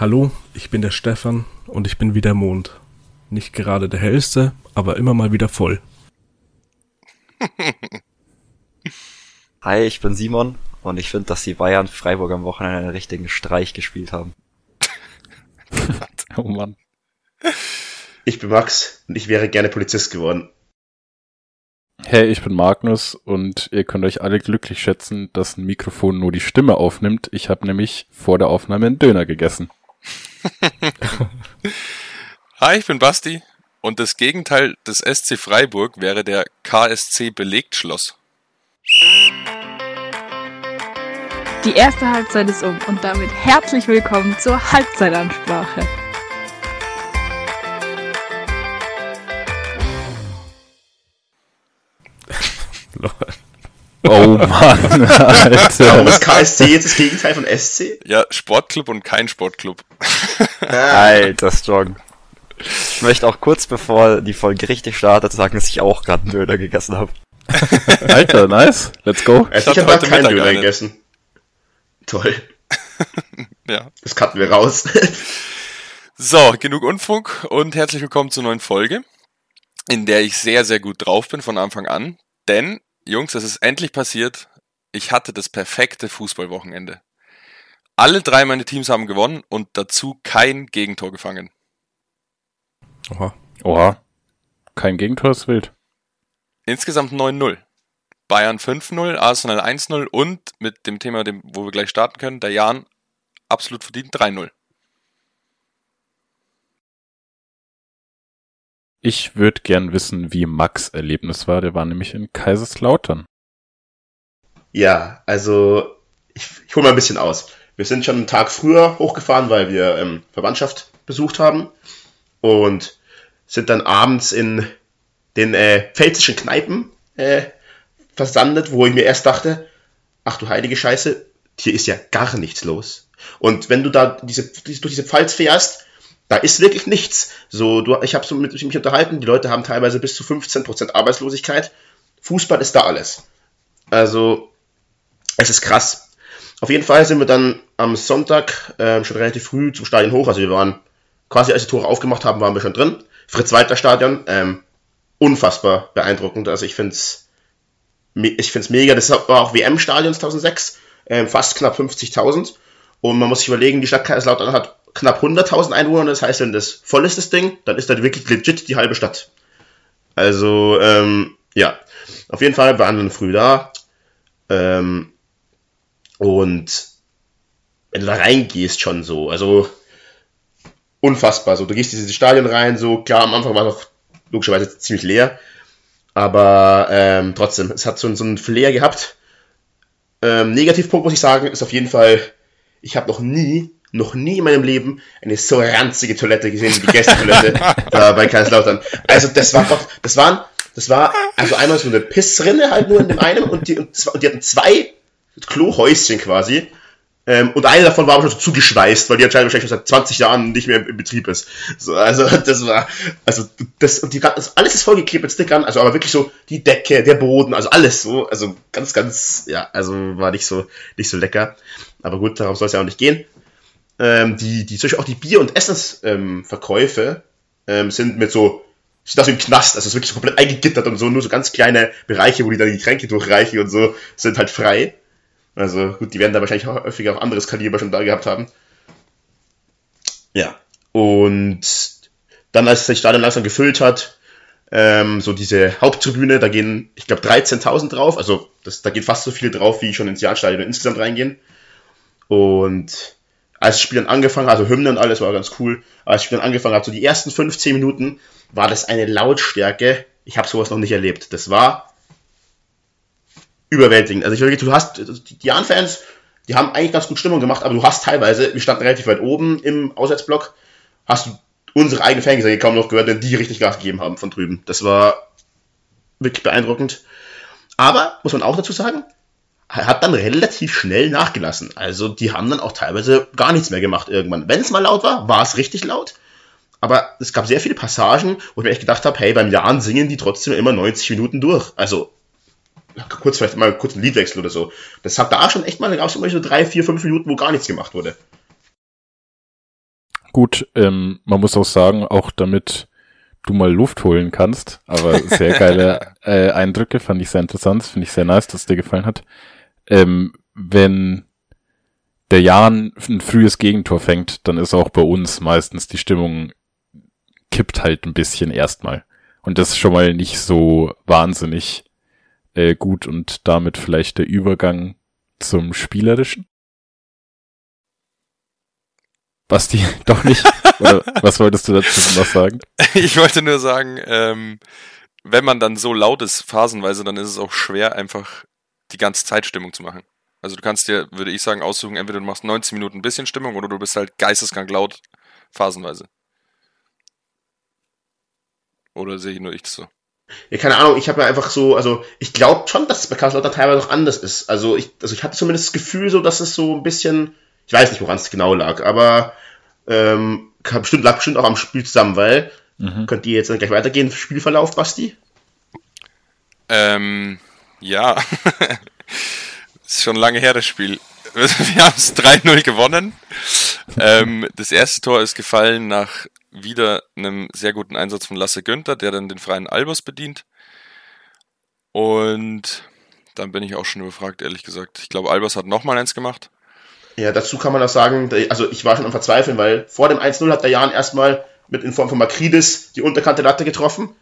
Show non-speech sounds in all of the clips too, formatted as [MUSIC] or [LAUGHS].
Hallo, ich bin der Stefan und ich bin wie der Mond. Nicht gerade der hellste, aber immer mal wieder voll. [LAUGHS] Hi, ich bin Simon und ich finde, dass die Bayern Freiburg am Wochenende einen richtigen Streich gespielt haben. [LAUGHS] oh Mann. Ich bin Max und ich wäre gerne Polizist geworden. Hey, ich bin Magnus und ihr könnt euch alle glücklich schätzen, dass ein Mikrofon nur die Stimme aufnimmt. Ich habe nämlich vor der Aufnahme einen Döner gegessen. [LAUGHS] Hi, ich bin Basti und das Gegenteil des SC Freiburg wäre der KSC Belegtschloss. Die erste Halbzeit ist um und damit herzlich willkommen zur Halbzeitansprache. [LAUGHS] Oh Mann, [LAUGHS] Alter. Warum ist KSC jetzt das Gegenteil von SC? Ja, Sportclub und kein Sportclub. Alter, strong. Ich möchte auch kurz bevor die Folge richtig startet sagen, dass ich auch gerade einen Döner gegessen habe. [LAUGHS] Alter, nice. Let's go. Ich hatte habe heute keinen Mittag Döner einen. gegessen. Toll. [LAUGHS] Ja. Das cutten wir raus. So, genug Unfug und herzlich willkommen zur neuen Folge, in der ich sehr, sehr gut drauf bin von Anfang an. Denn, Jungs, es ist endlich passiert. Ich hatte das perfekte Fußballwochenende. Alle drei meine Teams haben gewonnen und dazu kein Gegentor gefangen. Oha. Oha. Kein Gegentor ist wild. Insgesamt 9-0. Bayern 5-0, Arsenal 1-0 und mit dem Thema, wo wir gleich starten können, der Jan absolut verdient 3-0. Ich würde gern wissen, wie Max Erlebnis war. Der war nämlich in Kaiserslautern. ja, also ich, ich hole mal ein bisschen aus. Wir sind schon einen Tag früher hochgefahren, weil wir ähm, Verwandtschaft besucht haben und sind dann abends in den äh, pfälzischen Kneipen äh, versandet, wo ich mir erst dachte, ach du heilige Scheiße, hier ist ja gar nichts los. Und wenn du da diese, durch diese Pfalz fährst, da ist wirklich nichts. So, du, ich habe so mit mich unterhalten, die Leute haben teilweise bis zu 15% Arbeitslosigkeit. Fußball ist da alles. Also, es ist krass. Auf jeden Fall sind wir dann am Sonntag ähm, schon relativ früh zum Stadion hoch. Also wir waren quasi, als die Tore aufgemacht haben, waren wir schon drin. Fritz-Walter Stadion, ähm, unfassbar beeindruckend. Also ich finde es ich find's mega. Das war auch WM-Stadion 2006, ähm, fast knapp 50.000. Und man muss sich überlegen, die Stadt Kaiserslautern hat knapp 100.000 Einwohner. Das heißt, wenn das voll ist, das Ding, dann ist da wirklich legit die halbe Stadt. Also, ähm, ja. Auf jeden Fall waren wir dann früh da. Ähm, und wenn du da reingehst, schon so, also unfassbar. So, du gehst in dieses Stadion rein, so klar, am Anfang war noch logischerweise ziemlich leer, aber ähm, trotzdem, es hat so, so einen Flair gehabt. Ähm, Negativpunkt muss ich sagen, ist auf jeden Fall, ich habe noch nie, noch nie in meinem Leben eine so ranzige Toilette gesehen wie die Gästetoilette da [LAUGHS] bei Kaiserslautern. Also das war doch, das waren, das war also einmal so eine Pissrinne halt nur in dem einen und die, und, und die hatten zwei Klohäuschen quasi. Ähm, und eine davon war aber schon so zugeschweißt, weil die anscheinend wahrscheinlich schon seit 20 Jahren nicht mehr im, im Betrieb ist. So, also [LAUGHS] das war, also das und die das, alles ist vollgeklebt mit Stickern, also aber wirklich so die Decke, der Boden, also alles so, also ganz, ganz, ja, also war nicht so, nicht so lecker. Aber gut, darum soll es ja auch nicht gehen. Ähm, die, die, zum Beispiel auch die Bier- und Essensverkäufe ähm, sind mit so, sind das im Knast, also es ist wirklich so komplett eingegittert und so, nur so ganz kleine Bereiche, wo die dann die Getränke durchreichen und so, sind halt frei. Also gut, die werden da wahrscheinlich auch häufiger auch anderes Kaliber schon da gehabt haben. Ja. Und dann, als sich Stadion langsam gefüllt hat, ähm, so diese Haupttribüne, da gehen, ich glaube, 13.000 drauf. Also das, da geht fast so viel drauf, wie schon ins Jahrstadion insgesamt reingehen. Und als das Spiel dann angefangen hat, also Hymne und alles war ganz cool, als das Spiel dann angefangen hat, so die ersten 15 Minuten, war das eine Lautstärke. Ich habe sowas noch nicht erlebt. Das war überwältigend. Also ich wirklich, du hast, die Jan-Fans, die haben eigentlich ganz gut Stimmung gemacht, aber du hast teilweise, wir standen relativ weit oben im Auswärtsblock, hast du unsere eigenen Fangesänge kaum noch gehört, denn die richtig Gas gegeben haben von drüben. Das war wirklich beeindruckend. Aber, muss man auch dazu sagen, hat dann relativ schnell nachgelassen. Also die haben dann auch teilweise gar nichts mehr gemacht irgendwann. Wenn es mal laut war, war es richtig laut. Aber es gab sehr viele Passagen, wo ich mir echt gedacht habe, hey, beim Jahren singen die trotzdem immer 90 Minuten durch. Also kurz vielleicht mal kurz einen Liedwechsel oder so. Das hat da schon echt mal, da gab es immer so drei, vier, fünf Minuten, wo gar nichts gemacht wurde. gut, ähm, man muss auch sagen, auch damit du mal Luft holen kannst, aber sehr geile [LAUGHS] äh, Eindrücke, fand ich sehr interessant, finde ich sehr nice, dass es dir gefallen hat. Ähm, wenn der Jan ein frühes Gegentor fängt, dann ist auch bei uns meistens die Stimmung kippt halt ein bisschen erstmal. Und das ist schon mal nicht so wahnsinnig äh, gut und damit vielleicht der Übergang zum Spielerischen. Basti, [LAUGHS] doch nicht? Oder was wolltest du dazu noch sagen? [LAUGHS] Ich wollte nur sagen, ähm, wenn man dann so laut ist, phasenweise, dann ist es auch schwer, einfach die ganze Zeit Stimmung zu machen. Also du kannst dir, würde ich sagen, aussuchen, entweder du machst 19 Minuten ein bisschen Stimmung oder du bist halt geisteskrank laut, phasenweise. Oder sehe ich nur ich das so? Ja, keine Ahnung, ich habe ja einfach so, also ich glaube schon, dass es bei Kaiserslautern teilweise noch anders ist. Also ich, also ich hatte zumindest das Gefühl so, dass es so ein bisschen, ich weiß nicht, woran es genau lag, aber ähm, bestimmt, lag bestimmt auch am Spiel zusammen, weil, Mhm. könnt ihr jetzt dann gleich weitergehen, Spielverlauf, Basti? Ähm, ja. [LAUGHS] ist schon lange her, das Spiel. [LAUGHS] Wir haben es 3-0 gewonnen. ähm, das erste Tor ist gefallen nach wieder einem sehr guten Einsatz von Lasse Günther, der dann den freien Albers bedient. Und dann bin ich auch schon überfragt, ehrlich gesagt. Ich glaube, Albers hat nochmal eins gemacht. Ja, dazu kann man auch sagen, also ich war schon am Verzweifeln, weil vor dem 1-0 hat der Jan erstmal mit in Form von Makridis die unterkante Latte getroffen.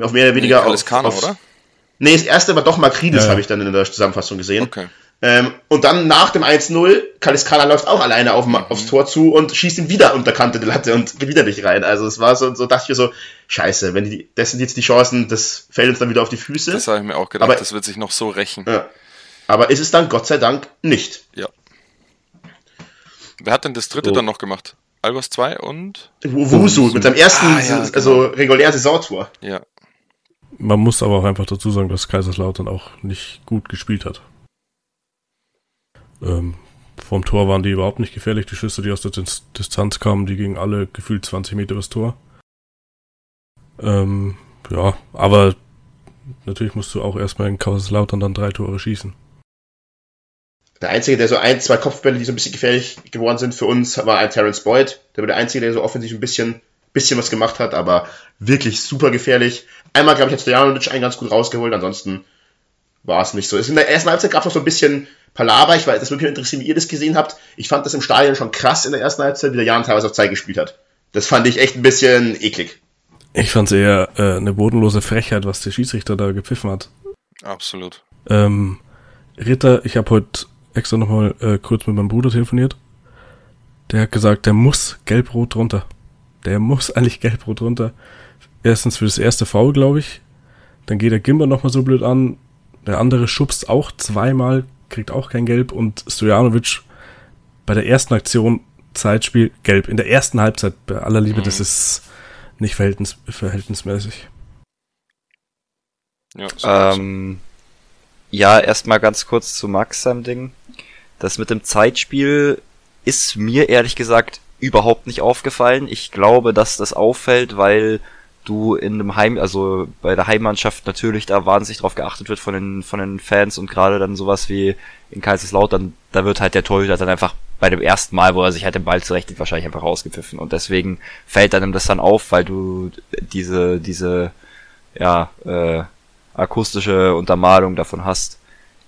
Auf mehr oder weniger Alles Kano, auf, oder? Nee, das erste war doch Makridis, Ja, habe ich dann in der Zusammenfassung gesehen. Okay. Ähm, und dann nach dem 1-0, Kaliskana läuft auch alleine auf, aufs Tor zu und schießt ihn wieder unterkante Latte und geht wieder nicht rein. Also es war so, so dachte ich mir so, scheiße, wenn die, das sind jetzt die Chancen, das fällt uns dann wieder auf die Füße. Das habe ich mir auch gedacht. Aber- das wird sich noch so rächen. ja. Aber ist es dann Gott sei Dank nicht. Ja. Wer hat denn das dritte So. dann noch gemacht? Albers 2 und? Wusu mit seinem ersten, Ah, ja, genau. also regulären Saisontor. Ja. Man muss aber auch einfach dazu sagen, dass Kaiserslautern auch nicht gut gespielt hat. Ähm, vom Tor waren die überhaupt nicht gefährlich. Die Schüsse, die aus der Dis Distanz kamen, die gingen alle gefühlt 20 Meter übers Tor. Ähm, ja, aber natürlich musst du auch erstmal in Kaiserslautern dann drei Tore schießen. Der Einzige, der so ein, zwei Kopfbälle, die so ein bisschen gefährlich geworden sind für uns, war ein Terence Boyd. Der war der Einzige, der so offensiv ein bisschen, bisschen was gemacht hat, aber wirklich super gefährlich. Einmal, glaube ich, hat Stojanovic einen ganz gut rausgeholt, ansonsten war es nicht so. Es in der ersten Halbzeit gab es noch so ein bisschen Palaver, ich weiß, das würde mich interessieren, wie ihr das gesehen habt. Ich fand das im Stadion schon krass in der ersten Halbzeit, wie der Jan teilweise auf Zeit gespielt hat. Das fand ich echt ein bisschen eklig. Ich fand es eher äh, eine bodenlose Frechheit, was der Schiedsrichter da gepfiffen hat. Absolut. Ähm, Ritter, ich habe heute extra nochmal äh, kurz mit meinem Bruder telefoniert. Der hat gesagt, der muss gelb-rot runter. Der muss [LAUGHS] eigentlich gelb-rot runter. Erstens für das erste Foul, glaube ich. Dann geht der Gimber nochmal so blöd an. Der andere schubst auch zweimal, kriegt auch kein Gelb. Und Stojanovic bei der ersten Aktion Zeitspiel gelb. In der ersten Halbzeit, bei aller Liebe, Mhm. das ist nicht verhältnis verhältnismäßig. Ja, so. Ähm, ja, erstmal ganz kurz zu Max seinem Ding. Das mit dem Zeitspiel ist mir ehrlich gesagt überhaupt nicht aufgefallen. Ich glaube, dass das auffällt, weil du in einem Heim, also bei der Heimmannschaft natürlich da wahnsinnig drauf geachtet wird von den, von den Fans und gerade dann sowas wie in Kaiserslautern, da wird halt der Torhüter dann einfach bei dem ersten Mal, wo er sich halt den Ball zurechtet, wahrscheinlich einfach rausgepfiffen und deswegen fällt einem das dann auf, weil du diese, diese, ja, äh, akustische Untermalung davon hast.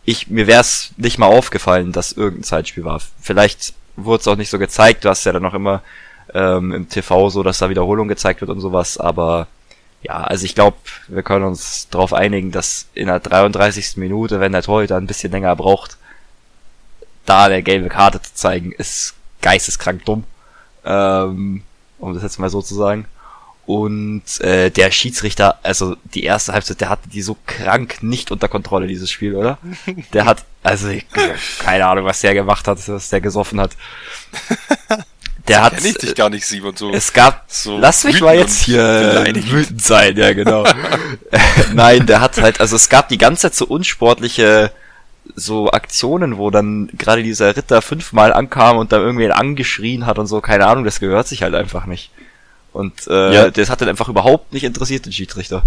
Ich, mir wäre es nicht mal aufgefallen, dass irgendein Zeitspiel war. Vielleicht wurde es auch nicht so gezeigt, du hast ja dann noch immer ähm, im TV so, dass da Wiederholung gezeigt wird und sowas, aber ja, also ich glaube, wir können uns darauf einigen, dass in der 33. Minute, wenn der Torhüter ein bisschen länger braucht, da eine gelbe Karte zu zeigen, ist geisteskrank dumm. Ähm, um das jetzt mal so zu sagen. Und äh, der Schiedsrichter, also die erste Halbzeit, der hatte die so krank nicht unter Kontrolle, dieses Spiel, oder? Der hat, also keine Ahnung, was der gemacht hat, was der gesoffen hat. Der hat, ich dich gar nicht, Simon, so. es gab, so lass mich mal jetzt hier wütend sein, ja genau. [LAUGHS] Nein, der hat halt, also es gab die ganze Zeit so unsportliche so Aktionen, wo dann gerade dieser Ritter fünfmal ankam und dann irgendwen angeschrien hat und so, keine Ahnung, das gehört sich halt einfach nicht. Und äh, Ja. das hat dann einfach überhaupt nicht interessiert, den Schiedsrichter.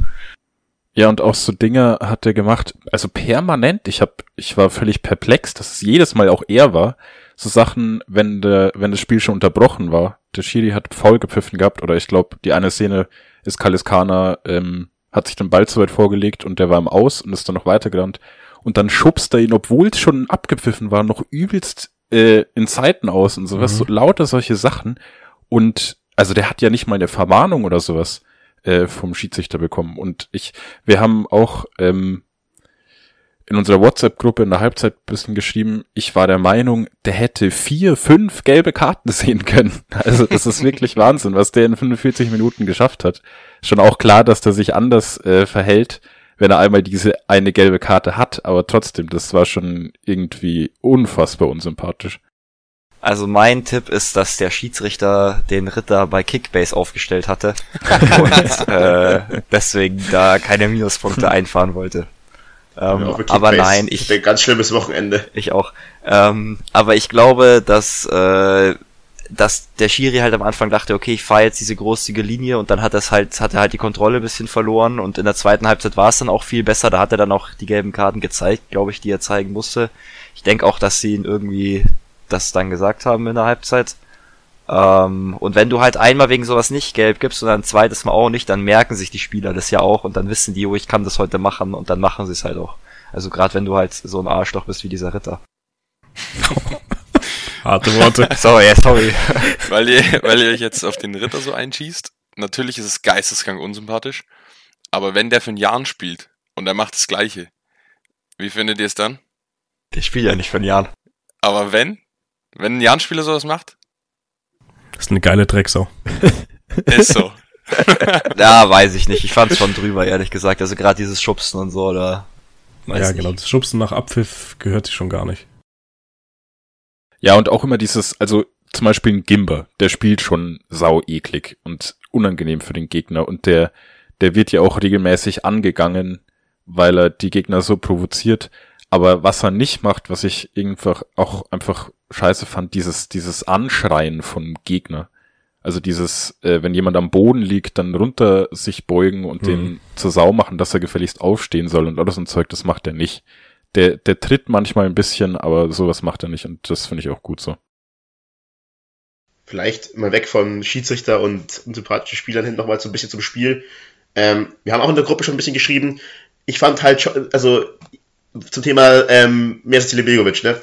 Ja, und auch so Dinge hat er gemacht, also permanent. Ich hab, ich war völlig perplex, dass es jedes Mal auch er war, so Sachen, wenn der, wenn das Spiel schon unterbrochen war, der Schiri hat faul gepfiffen gehabt, oder ich glaube, die eine Szene ist Kaliskana, ähm, hat sich den Ball zu weit vorgelegt und der war im Aus und ist dann noch weitergerannt. Und dann schubst er ihn, obwohl es schon abgepfiffen war, noch übelst äh, in Zeiten aus und sowas, Mhm. so lauter solche Sachen. Und also der hat ja nicht mal eine Verwarnung oder sowas äh, vom Schiedsrichter bekommen. Und ich, wir haben auch ähm, in unserer WhatsApp-Gruppe in der Halbzeit ein bisschen geschrieben, ich war der Meinung, der hätte vier, fünf gelbe Karten [LAUGHS] sehen können. Also das ist wirklich Wahnsinn, was der in 45 Minuten geschafft hat. Schon auch klar, dass der sich anders äh, verhält, wenn er einmal diese eine gelbe Karte hat, aber trotzdem, das war schon irgendwie unfassbar unsympathisch. Also mein Tipp ist, dass der Schiedsrichter den Ritter bei Kickbase aufgestellt hatte [LAUGHS] und äh, deswegen da keine Minuspunkte [LAUGHS] einfahren wollte. Ähm, Ja, aber nein, ich, ein ganz schlimmes Wochenende. ich auch. Ähm, aber ich glaube, dass, äh, dass der Schiri halt am Anfang dachte, okay, ich fahre jetzt diese großzügige Linie und dann hat das halt, hat er halt die Kontrolle ein bisschen verloren und in der zweiten Halbzeit war es dann auch viel besser. Da hat er dann auch die gelben Karten gezeigt, glaube ich, die er zeigen musste. Ich denke auch, dass sie ihn irgendwie das dann gesagt haben in der Halbzeit. Ähm, und wenn du halt einmal wegen sowas nicht gelb gibst und dann ein zweites Mal auch nicht, dann merken sich die Spieler das ja auch und dann wissen die, oh, ich kann das heute machen und dann machen sie es halt auch. Also gerade wenn du halt so ein Arschloch bist wie dieser Ritter. [LAUGHS] Harte Worte. [LAUGHS] Sorry, ja, sorry. [LAUGHS] weil ihr, weil ihr euch jetzt auf den Ritter so einschießt. Natürlich ist es geisteskrank unsympathisch. Aber wenn der für einen Jahren spielt und er macht das Gleiche, wie findet ihr es dann? Der spielt ja nicht von Jahren. Aber wenn? Wenn ein Jahn-Spieler sowas macht? Das ist eine geile Drecksau. [LAUGHS] Ist so. [LAUGHS] Ja, weiß ich nicht. Ich fand's schon drüber, ehrlich gesagt. Also gerade dieses Schubsen und so, oder? Weiß ja, nicht. genau. Das Schubsen nach Abpfiff gehört sich schon gar nicht. Ja, und auch immer dieses, also zum Beispiel ein Gimber, der spielt schon sau eklig und unangenehm für den Gegner und der, der wird ja auch regelmäßig angegangen, weil er die Gegner so provoziert. Aber was er nicht macht, was ich einfach auch einfach scheiße fand, dieses, dieses Anschreien vom Gegner. Also dieses, äh, wenn jemand am Boden liegt, dann runter sich beugen und Mhm. den zur Sau machen, dass er gefälligst aufstehen soll und alles und Zeug, das macht er nicht. Der, der tritt manchmal ein bisschen, aber sowas macht er nicht und das finde ich auch gut so. Vielleicht mal weg von Schiedsrichter und unsympathischen Spielern hin nochmal so ein bisschen zum Spiel. Ähm, wir haben auch in der Gruppe schon ein bisschen geschrieben. Ich fand halt schon, also zum Thema ähm, Mirza Begovic, ne?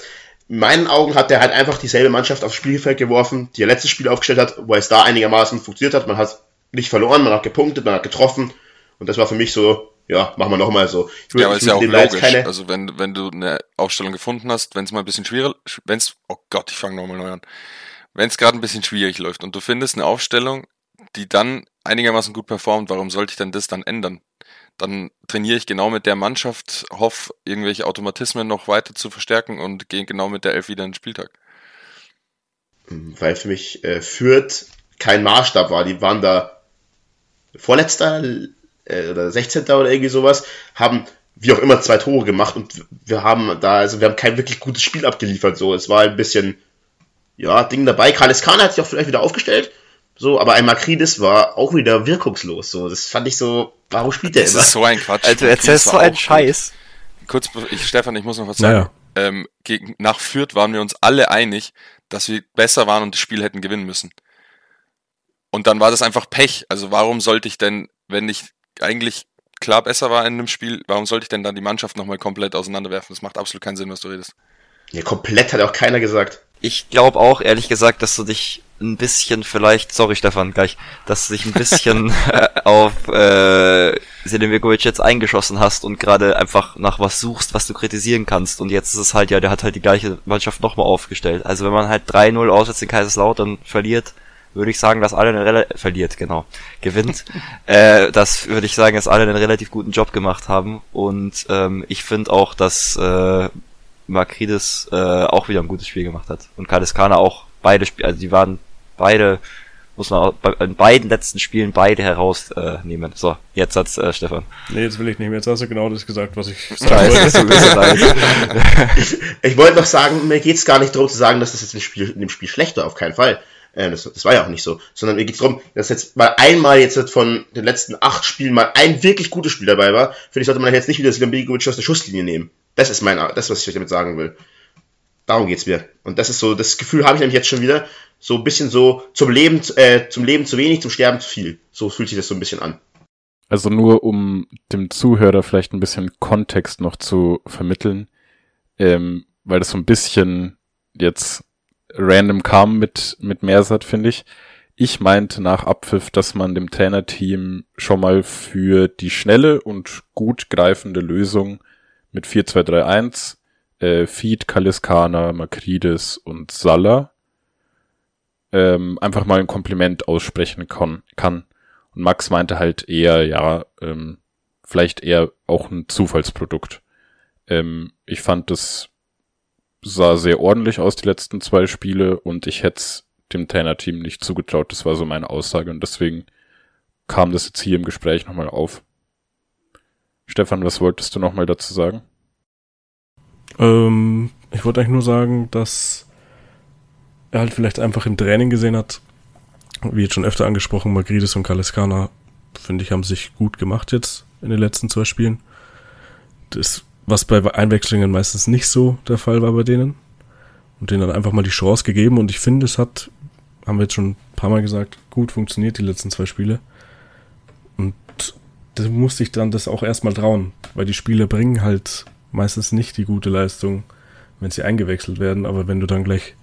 In meinen Augen hat er halt einfach dieselbe Mannschaft aufs Spielfeld geworfen, die er letztes Spiel aufgestellt hat, wo es da einigermaßen funktioniert hat. Man hat nicht verloren, man hat gepunktet, man hat getroffen. Und das war für mich so, ja, machen wir nochmal so. Ich Ja, aber ist ja auch logisch. keine- Also wenn, wenn du eine Aufstellung gefunden hast, wenn es mal ein bisschen schwierig, wenn es, oh Gott, ich fange nochmal neu an. Wenn es gerade ein bisschen schwierig läuft und du findest eine Aufstellung, die dann einigermaßen gut performt, warum sollte ich denn das dann ändern? Dann trainiere ich genau mit der Mannschaft, hoffe, irgendwelche Automatismen noch weiter zu verstärken und gehe genau mit der Elf wieder in den Spieltag. weil für mich äh, Fürth kein Maßstab war. Die waren da Vorletzter äh, oder 16. oder irgendwie sowas, haben wie auch immer zwei Tore gemacht und wir haben da, also wir haben kein wirklich gutes Spiel abgeliefert. So, es war ein bisschen, ja, Ding dabei. Kalis Kahn hat sich auch vielleicht wieder aufgestellt. So, aber ein Makridis war auch wieder wirkungslos. So, das fand ich so, warum spielt der Das immer? ist so ein Quatsch. Also du Das erzählst war so einen Scheiß. Kurz, ich, Stefan, ich muss noch was sagen. Naja. Ähm, gegen, nach Fürth waren wir uns alle einig, dass wir besser waren und das Spiel hätten gewinnen müssen. Und dann war das einfach Pech. Also warum sollte ich denn, wenn ich eigentlich klar besser war in einem Spiel, warum sollte ich denn dann die Mannschaft nochmal komplett auseinanderwerfen? Das macht absolut keinen Sinn, was du redest. Ja, komplett hat auch keiner gesagt. Ich glaube auch, ehrlich gesagt, dass du dich ein bisschen vielleicht, sorry Stefan, gleich, dass du dich ein bisschen [LAUGHS] äh, auf äh, Sedemirkovic jetzt eingeschossen hast und gerade einfach nach was suchst, was du kritisieren kannst. Und jetzt ist es halt, ja, der hat halt die gleiche Mannschaft nochmal aufgestellt. Also wenn man halt 3-0 auswärts in Kaiserslautern verliert, würde ich sagen, dass alle relativ, verliert, genau, gewinnt. [LAUGHS] äh, das würde ich sagen, dass alle einen relativ guten Job gemacht haben. Und ähm, ich finde auch, dass äh, Makridis äh, auch wieder ein gutes Spiel gemacht hat. Und Kaliskana auch beide Spiele, also die waren beide, muss man in beiden letzten Spielen beide herausnehmen. Äh, so, jetzt hat's äh, Stefan. Nee, jetzt will ich nicht mehr. Jetzt hast du genau das gesagt, was ich [LAUGHS] sagen wollte. es leid. [LAUGHS] Ich wollte noch sagen, mir geht's gar nicht darum zu sagen, dass das jetzt im Spiel, in dem Spiel schlecht war, auf keinen Fall. Äh, das, das war ja auch nicht so. Sondern mir geht's darum, dass jetzt mal einmal jetzt von den letzten acht Spielen mal ein wirklich gutes Spiel dabei war. Finde ich, sollte man jetzt nicht wieder Silambegovic aus der Schusslinie nehmen. Das ist mein, das, was ich damit sagen will. Darum geht's mir. Und das ist so, das Gefühl habe ich nämlich jetzt schon wieder, so ein bisschen so zum Leben, äh, zum Leben zu wenig, zum Sterben zu viel. So fühlt sich das so ein bisschen an. Also nur um dem Zuhörer vielleicht ein bisschen Kontext noch zu vermitteln, ähm, weil das so ein bisschen jetzt random kam mit, mit Mersat, finde ich. Ich meinte nach Abpfiff, dass man dem Trainerteam schon mal für die schnelle und gut greifende Lösung mit 4-2-3-1 äh, Feed, Kaliskana, Makridis und Salah ähm, einfach mal ein Kompliment aussprechen kann. kann. Und Max meinte halt eher, ja, ähm, vielleicht eher auch ein Zufallsprodukt. Ähm, ich fand, das sah sehr ordentlich aus, die letzten zwei Spiele, und ich hätte es dem Trainerteam nicht zugetraut. Das war so meine Aussage und deswegen kam das jetzt hier im Gespräch nochmal auf. Stefan, was wolltest du nochmal dazu sagen? Ähm, ich wollte eigentlich nur sagen, dass er halt vielleicht einfach im Training gesehen hat, wie jetzt schon öfter angesprochen, Magridis und Kaliskana, finde ich, haben sich gut gemacht jetzt in den letzten zwei Spielen. Das, was bei Einwechslungen meistens nicht so der Fall war bei denen. Und denen dann einfach mal die Chance gegeben und ich finde, es hat, haben wir jetzt schon ein paar Mal gesagt, gut funktioniert die letzten zwei Spiele. Und da musste ich dann das auch erstmal trauen, weil die Spieler bringen halt meistens nicht die gute Leistung, wenn sie eingewechselt werden, aber wenn du dann gleich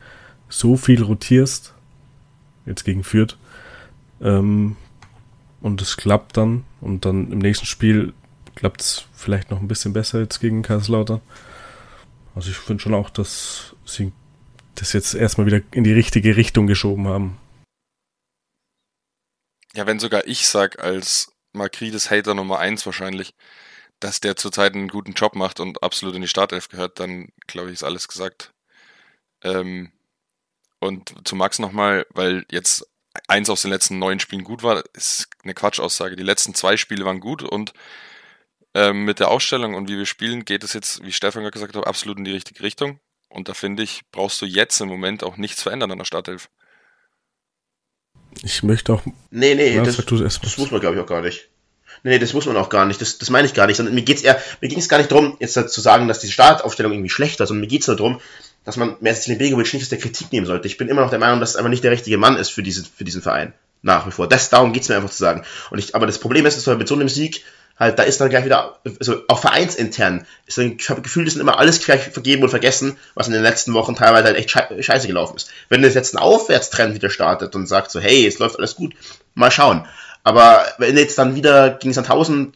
so viel rotierst, jetzt gegen Fürth, ähm, und es klappt dann und dann im nächsten Spiel klappt es vielleicht noch ein bisschen besser jetzt gegen Kaiserslautern. Also ich finde schon auch, dass sie das jetzt erstmal wieder in die richtige Richtung geschoben haben. Ja, wenn sogar ich sag als Makrides Hater Nummer 1 wahrscheinlich, dass der zurzeit einen guten Job macht und absolut in die Startelf gehört, dann glaube ich, ist alles gesagt. Ähm, und zu Max nochmal, weil jetzt eins aus den letzten neun Spielen gut war, ist eine Quatschaussage. Die letzten zwei Spiele waren gut und ähm, mit der Ausstellung und wie wir spielen, geht es jetzt, wie Stefan gerade gesagt hat, absolut in die richtige Richtung. Und da finde ich, brauchst du jetzt im Moment auch nichts verändern an der Startelf. Ich möchte auch. Nee, nee, das, das muss man, glaube ich, auch gar nicht. Nee, das muss man auch gar nicht. Das, das meine ich gar nicht. Sondern mir geht's eher, mir ging es gar nicht darum, jetzt zu sagen, dass die Startaufstellung irgendwie schlecht war, sondern mir geht es nur darum, dass man Mercedes Begovic nicht aus der Kritik nehmen sollte. Ich bin immer noch der Meinung, dass es einfach nicht der richtige Mann ist für diesen, für diesen Verein. Nach wie vor. Das, darum geht's mir einfach zu sagen. Und ich, aber das Problem ist, dass mit so einem Sieg, halt, da ist dann gleich wieder, also auch vereinsintern, ist dann, ich habe Gefühl, das sind immer alles gleich vergeben und vergessen, was in den letzten Wochen teilweise halt echt scheiße gelaufen ist. Wenn das jetzt ein Aufwärtstrend wieder startet und sagt so, hey, es läuft alles gut, mal schauen. Aber wenn jetzt dann wieder gegen Sandhausen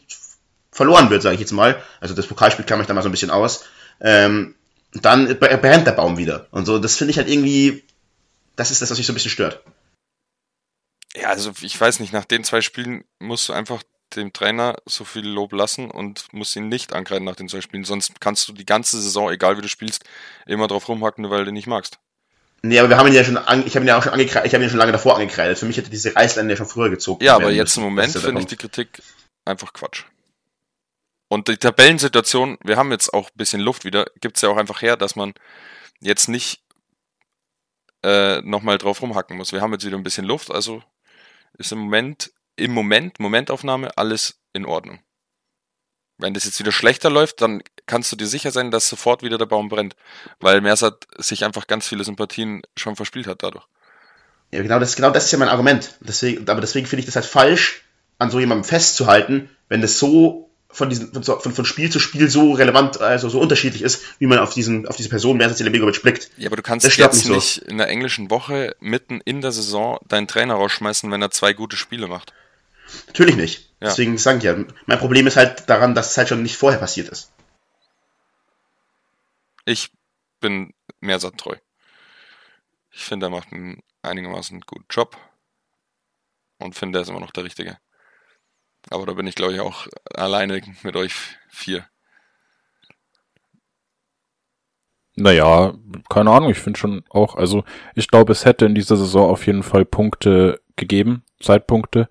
verloren wird, sage ich jetzt mal, also das Pokalspiel klammer ich da mal so ein bisschen aus, ähm, dann brennt der Baum wieder. Und so, das finde ich halt irgendwie, das ist das, was mich so ein bisschen stört. Ja, also ich weiß nicht, nach den zwei Spielen musst du einfach dem Trainer so viel Lob lassen und musst ihn nicht angreifen nach den zwei Spielen. Sonst kannst du die ganze Saison, egal wie du spielst, immer drauf rumhacken, weil du ihn nicht magst. Nee, aber wir haben ihn ja schon, an, ich habe ihn ja auch schon angekreidet, ich habe ihn schon lange davor angekreidet. Für mich hätte diese Reißleine ja schon früher gezogen. Ja, aber jetzt im Moment finde ich die Kritik einfach Quatsch. Und die Tabellensituation, wir haben jetzt auch ein bisschen Luft wieder, gibt es ja auch einfach her, dass man jetzt nicht äh, nochmal drauf rumhacken muss. Wir haben jetzt wieder ein bisschen Luft, also ist im Moment, im Moment, Momentaufnahme, alles in Ordnung. Wenn das jetzt wieder schlechter läuft, dann kannst du dir sicher sein, dass sofort wieder der Baum brennt, weil Mersat sich einfach ganz viele Sympathien schon verspielt hat dadurch. Ja, genau das, genau das ist ja mein Argument. Deswegen, aber deswegen finde ich das halt falsch, an so jemandem festzuhalten, wenn das so von, diesen, von, von, Spiel zu Spiel so relevant, also so unterschiedlich ist, wie man auf diesen, auf diese Person Mersa Celebegovic blickt. Ja, aber du kannst jetzt nicht, so. nicht in der englischen Woche mitten in der Saison deinen Trainer rausschmeißen, wenn er zwei gute Spiele macht. Natürlich nicht. Ja. Deswegen sage ich ja, mein Problem ist halt daran, dass es halt schon nicht vorher passiert ist. Ich bin Mersat treu. Ich finde, er macht einen einigermaßen guten Job und finde, er ist immer noch der Richtige. Aber da bin ich, glaube ich, auch alleine mit euch vier. Naja, keine Ahnung, ich finde schon auch, also ich glaube, es hätte in dieser Saison auf jeden Fall Punkte gegeben, Zeitpunkte,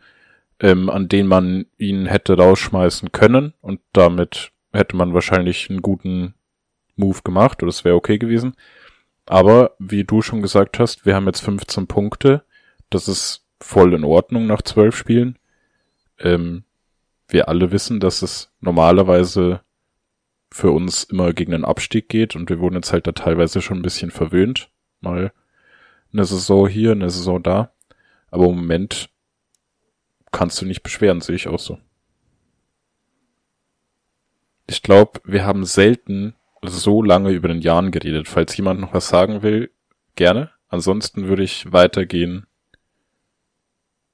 ähm, an denen man ihn hätte rausschmeißen können und damit hätte man wahrscheinlich einen guten Move gemacht oder es wäre okay gewesen. Aber wie du schon gesagt hast, wir haben jetzt 15 Punkte. Das ist voll in Ordnung nach 12 Spielen ähm, wir alle wissen, dass es normalerweise für uns immer gegen den Abstieg geht und wir wurden jetzt halt da teilweise schon ein bisschen verwöhnt. Mal eine Saison hier, eine Saison da. Aber im Moment kannst du nicht beschweren, sehe ich auch so. Ich glaube, wir haben selten so lange über den Jahren geredet. Falls jemand noch was sagen will, gerne. Ansonsten würde ich weitergehen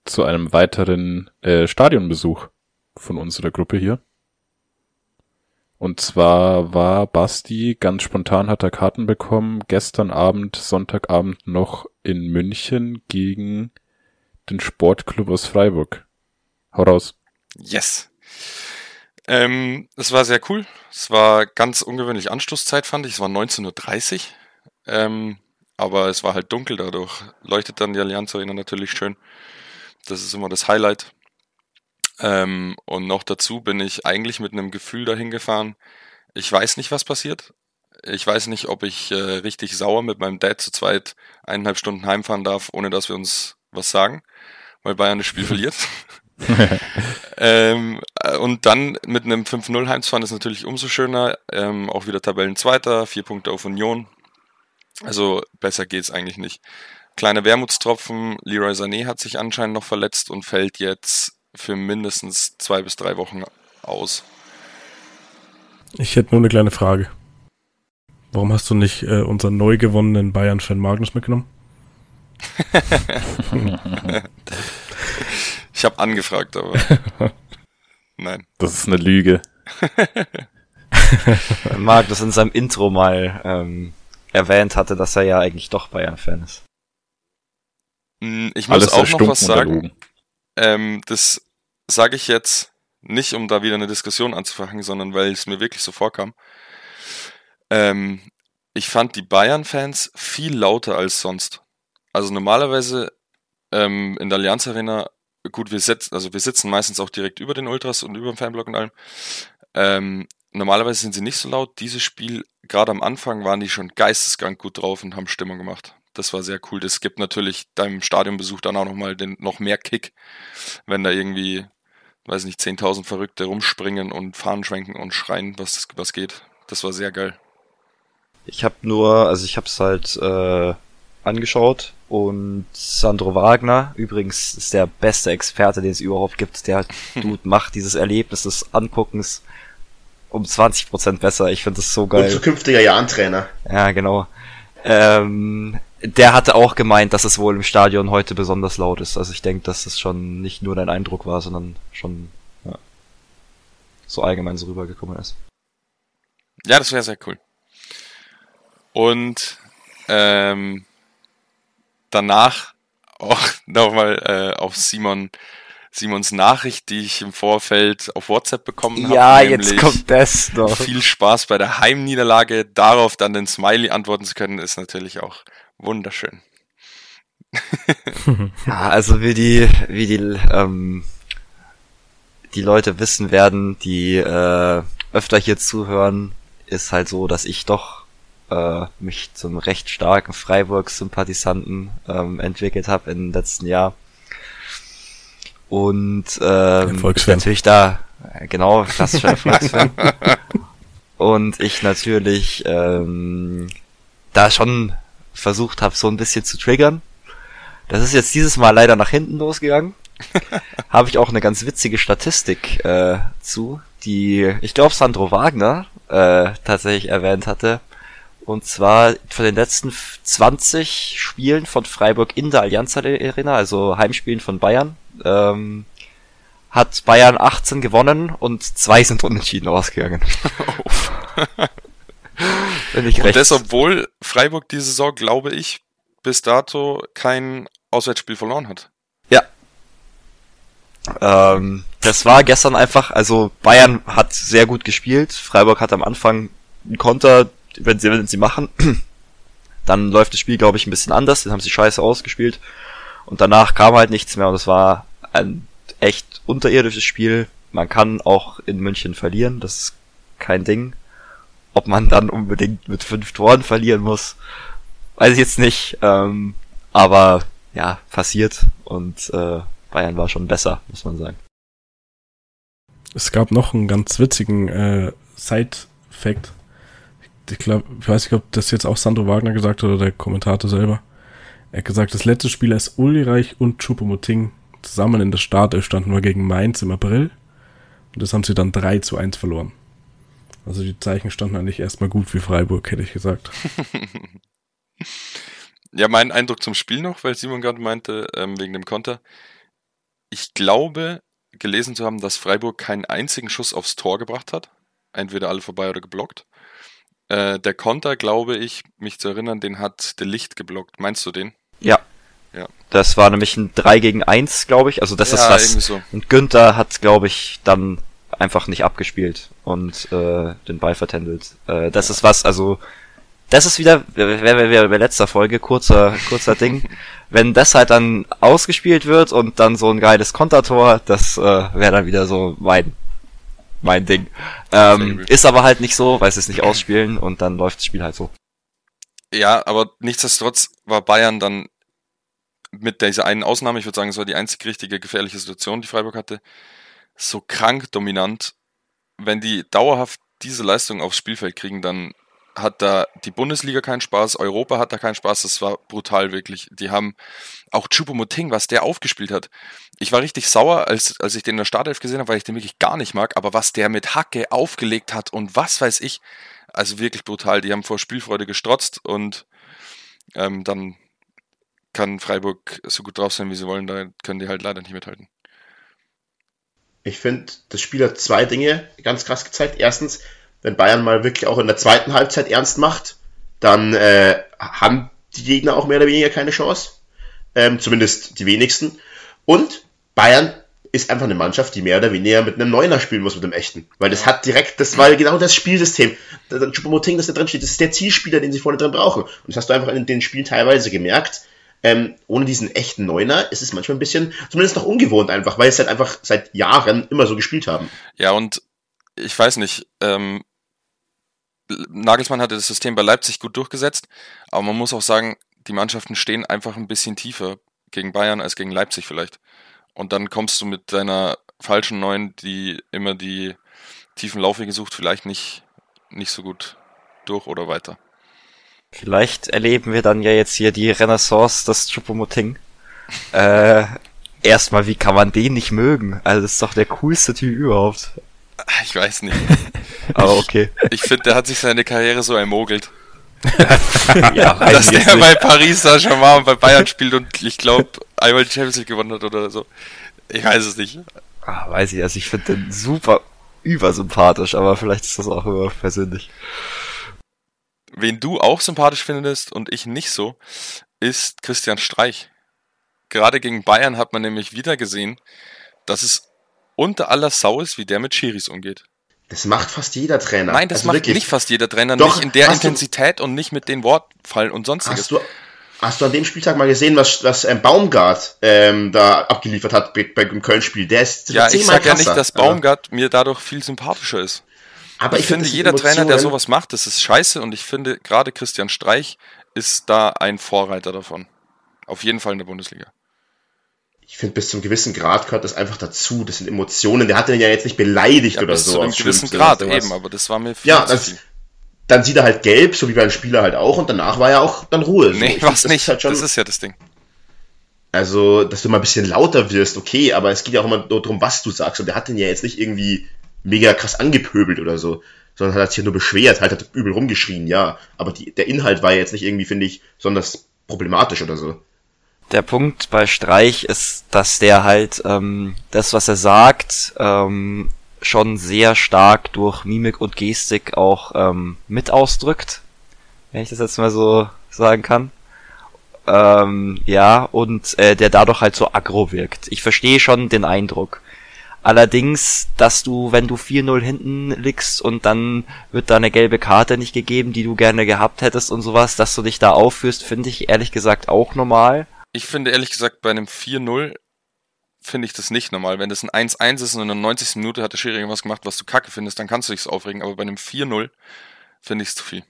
zu einem weiteren äh, Stadionbesuch von unserer Gruppe hier. Und zwar war Basti ganz spontan hat er Karten bekommen, gestern Abend, Sonntagabend noch in München gegen den Sportclub aus Freiburg. Hau raus. Yes. Ähm, es war sehr cool. Es war ganz ungewöhnlich Anstoßzeit, fand ich. Es war 19.30 Uhr. Ähm, aber es war halt dunkel, dadurch leuchtet dann die Allianz Arena natürlich schön. Das ist immer das Highlight. Ähm, und noch dazu bin ich eigentlich mit einem Gefühl dahin gefahren. Ich weiß nicht, was passiert. Ich weiß nicht, ob ich äh, richtig sauer mit meinem Dad zu zweit eineinhalb Stunden heimfahren darf, ohne dass wir uns was sagen, weil Bayern das Spiel verliert. [LAUGHS] [LAUGHS] ähm, äh, und dann mit einem 5-0 heimzufahren ist natürlich umso schöner. Ähm, auch wieder Tabellenzweiter, vier Punkte auf Union. Also besser geht's eigentlich nicht. Kleiner Wermutstropfen, Leroy Sané hat sich anscheinend noch verletzt und fällt jetzt für mindestens zwei bis drei Wochen aus. Ich hätte nur eine kleine Frage. Warum hast du nicht äh, unseren neu gewonnenen Bayern-Fan Magnus mitgenommen? [LAUGHS] [LAUGHS] ich habe angefragt, aber [LAUGHS] nein. Das ist eine Lüge. [LAUGHS] Magnus in seinem Intro mal ähm, erwähnt hatte, dass er ja eigentlich doch Bayern-Fan ist. Hm, ich muss Alles auch noch was sagen. Ähm, das sage ich jetzt nicht, um da wieder eine Diskussion anzufangen, sondern weil es mir wirklich so vorkam. Ähm, ich fand die Bayern-Fans viel lauter als sonst. Also normalerweise ähm, in der Allianz Arena, gut, wir sitzen, also wir sitzen meistens auch direkt über den Ultras und über dem Fanblock und allem. Ähm, normalerweise sind sie nicht so laut. Dieses Spiel, gerade am Anfang, waren die schon geisteskrank gut drauf und haben Stimmung gemacht. Das war sehr cool. Das gibt natürlich deinem Stadionbesuch dann auch nochmal den, noch mehr Kick, wenn da irgendwie, weiß nicht, 10.000 Verrückte rumspringen und Fahnen schwenken und schreien, was, was geht. Das war sehr geil. Ich habe nur, also ich habe es halt äh, angeschaut und Sandro Wagner, übrigens ist der beste Experte, den es überhaupt gibt, der [LAUGHS] Dude macht dieses Erlebnis des Anguckens um 20% besser. Ich finde das so Und geil. zukünftiger Jahrentrainer. Ja, genau. Ähm, der hatte auch gemeint, dass es wohl im Stadion heute besonders laut ist. Also ich denke, dass es schon nicht nur dein Eindruck war, sondern schon ja, so allgemein so rübergekommen ist. Ja, das wäre sehr cool. Und ähm, danach auch [LAUGHS] nochmal äh, auf Simon Simons Nachricht, die ich im Vorfeld auf WhatsApp bekommen habe. Ja, jetzt kommt das noch. Viel Spaß bei der Heimniederlage. Darauf dann den Smiley antworten zu können, ist natürlich auch wunderschön. [LAUGHS] Ja, also wie die, wie die, ähm, die Leute wissen werden, die äh, öfter hier zuhören, ist halt so, dass ich doch äh, mich zum recht starken Freiburg-Sympathisanten ähm, entwickelt habe im letzten Jahr. Und ähm, natürlich da, genau, klassischer Erfolgsfan. [LAUGHS] Und ich natürlich ähm, da schon versucht habe, so ein bisschen zu triggern. Das ist jetzt dieses Mal leider nach hinten losgegangen. [LAUGHS] habe ich auch eine ganz witzige Statistik äh, zu, die ich glaube Sandro Wagner äh, tatsächlich erwähnt hatte. Und zwar von den letzten 20 Spielen von Freiburg in der Allianz Arena, also Heimspielen von Bayern, ähm, hat Bayern 18 gewonnen und zwei sind unentschieden ausgegangen. [LAUGHS] [LAUGHS] Finde ich Und recht. das, obwohl Freiburg diese Saison, glaube ich, bis dato kein Auswärtsspiel verloren hat. Ja. Ähm, das war gestern einfach, also Bayern hat sehr gut gespielt. Freiburg hat am Anfang einen Konter, wenn sie, wenn sie machen, [CLEARS THROAT] dann läuft das Spiel, glaube ich, ein bisschen anders. Dann haben sie scheiße ausgespielt. Und danach kam halt nichts mehr und es war ein echt unterirdisches Spiel. Man kann auch in München verlieren, das ist kein Ding. Ob man dann unbedingt mit fünf Toren verlieren muss, weiß ich jetzt nicht. Ähm, aber ja, passiert und äh, Bayern war schon besser, muss man sagen. Es gab noch einen ganz witzigen äh, Fact. Ich glaube, ich weiß nicht, ob das jetzt auch Sandro Wagner gesagt hat oder der Kommentator selber. Er hat gesagt, das letzte Spiel, als Ulreich und Chupomoting zusammen in der Startelf standen, war gegen Mainz im April. Und das haben sie dann 3 zu 1 verloren. Also die Zeichen standen eigentlich erstmal gut für Freiburg, hätte ich gesagt. [LAUGHS] Ja, mein Eindruck zum Spiel noch, weil Simon gerade meinte, ähm, wegen dem Konter. Ich glaube, gelesen zu haben, dass Freiburg keinen einzigen Schuss aufs Tor gebracht hat. Entweder alle vorbei oder geblockt. Äh, der Konter, glaube ich, mich zu erinnern, den hat der Licht geblockt. Meinst du den? Ja. Ja. Das war nämlich ein 3 gegen 1, glaube ich. Also das ist Ja, was. irgendwie so. Und Günther hat, glaube ich, dann einfach nicht abgespielt und äh, den Ball vertändelt. Äh, das ist was, also das ist wieder, wäre wär, wär bei letzter Folge, kurzer, kurzer Ding. [LAUGHS] Wenn das halt dann ausgespielt wird und dann so ein geiles Kontertor, das äh, wäre dann wieder so mein, mein Ding. Ähm, ist aber halt nicht so, weil sie es nicht ausspielen und dann läuft das Spiel halt so. Ja, aber nichtsdestotrotz war Bayern dann mit dieser einen Ausnahme, ich würde sagen, es war die einzig richtige gefährliche Situation, die Freiburg hatte, so krank dominant. Wenn die dauerhaft diese Leistung aufs Spielfeld kriegen, dann hat da die Bundesliga keinen Spaß, Europa hat da keinen Spaß, das war brutal wirklich. Die haben auch Choupo-Moting, was der aufgespielt hat. Ich war richtig sauer, als, als ich den in der Startelf gesehen habe, weil ich den wirklich gar nicht mag, aber was der mit Hacke aufgelegt hat und was weiß ich, also wirklich brutal. Die haben vor Spielfreude gestrotzt und ähm, dann kann Freiburg so gut drauf sein, wie sie wollen, da können die halt leider nicht mithalten. Ich finde, das Spiel hat zwei Dinge ganz krass gezeigt. Erstens, wenn Bayern mal wirklich auch in der zweiten Halbzeit ernst macht, dann äh, haben die Gegner auch mehr oder weniger keine Chance. Ähm, zumindest die wenigsten. Und Bayern ist einfach eine Mannschaft, die mehr oder weniger mit einem Neuner spielen muss, mit dem echten. Weil das hat direkt, das war genau das Spielsystem. Der Choupo-Moting, das da drin steht, das ist der Zielspieler, den sie vorne drin brauchen. Und das hast du einfach in den Spielen teilweise gemerkt. Ähm, ohne diesen echten Neuner ist es manchmal ein bisschen, zumindest noch ungewohnt einfach, weil es halt einfach seit Jahren immer so gespielt haben. Ja, und ich weiß nicht, ähm, Nagelsmann hatte das System bei Leipzig gut durchgesetzt, aber man muss auch sagen, die Mannschaften stehen einfach ein bisschen tiefer gegen Bayern als gegen Leipzig vielleicht. Und dann kommst du mit deiner falschen Neun, die immer die tiefen Laufwege sucht, vielleicht nicht, nicht so gut durch oder weiter. Vielleicht erleben wir dann ja jetzt hier die Renaissance des Choupo-Moting. Äh, erstmal, wie kann man den nicht mögen? Also das ist doch der coolste Typ überhaupt. [LAUGHS] Ich weiß nicht. [LAUGHS] Aber okay. Ich finde, der hat sich seine Karriere so ermogelt. [LAUGHS] ja, dass der nicht. bei Paris Saint-Germain und bei Bayern spielt und ich glaube einmal die Champions League gewonnen hat oder so. Ich weiß es nicht. Ah, weiß ich, also ich finde den super übersympathisch, aber vielleicht ist das auch immer persönlich. Wen du auch sympathisch findest und ich nicht so, ist Christian Streich. Gerade gegen Bayern hat man nämlich wieder gesehen, dass es unter aller Sau ist, wie der mit Schiris umgeht. Das macht fast jeder Trainer. Nein, das Also macht wirklich. nicht fast jeder Trainer, Doch, nicht in der hast du- Intensität und nicht mit den Wortfallen und sonstiges. Hast du, hast du an dem Spieltag mal gesehen, was, was ähm, Baumgart ähm, da abgeliefert hat bei, bei dem Köln-Spiel? Der ist ja, ich zehnmal sag ja nicht, dass Baumgart mir dadurch viel sympathischer ist. Aber ich, finde, das sind jeder Trainer, der Emotionen. sowas macht, das ist scheiße und ich finde, gerade Christian Streich ist da ein Vorreiter davon. Auf jeden Fall in der Bundesliga. Ich finde, bis zum gewissen Grad gehört das einfach dazu. Das sind Emotionen. Der hat den ja jetzt nicht beleidigt Ja, oder bis so. zu einem gewissen Grad eben, aber das war mir viel Ja, zu das, viel. dann sieht er halt gelb, so wie beim Spieler halt auch, und danach war ja auch dann Ruhe. So, Nee, ich was find, das nicht. Ist halt das ist ja das Ding. also, dass du mal ein bisschen lauter wirst, okay, aber es geht ja auch immer nur darum, was du sagst. Und der hat den ja jetzt nicht irgendwie mega krass angepöbelt oder so, sondern hat sich ja nur beschwert, halt hat übel rumgeschrien, ja. Aber die, der Inhalt war jetzt nicht irgendwie, finde ich, besonders problematisch oder so. Der Punkt bei Streich ist, dass der halt ähm, das, was er sagt, ähm, schon sehr stark durch Mimik und Gestik auch ähm, mit ausdrückt, wenn ich das jetzt mal so sagen kann. Ähm, ja, und äh, der dadurch halt so aggro wirkt. Ich verstehe schon den Eindruck. Allerdings, dass du, wenn du 4-0 hinten liegst und dann wird da eine gelbe Karte nicht gegeben, die du gerne gehabt hättest und sowas, dass du dich da aufführst, finde ich ehrlich gesagt auch normal. Ich finde ehrlich gesagt, bei einem 4-0 finde ich das nicht normal. Wenn das ein 1-1 ist und in der 90. Minute hat der Schiri irgendwas gemacht, was du kacke findest, dann kannst du dich aufregen. Aber bei einem 4-0 finde ich es zu viel.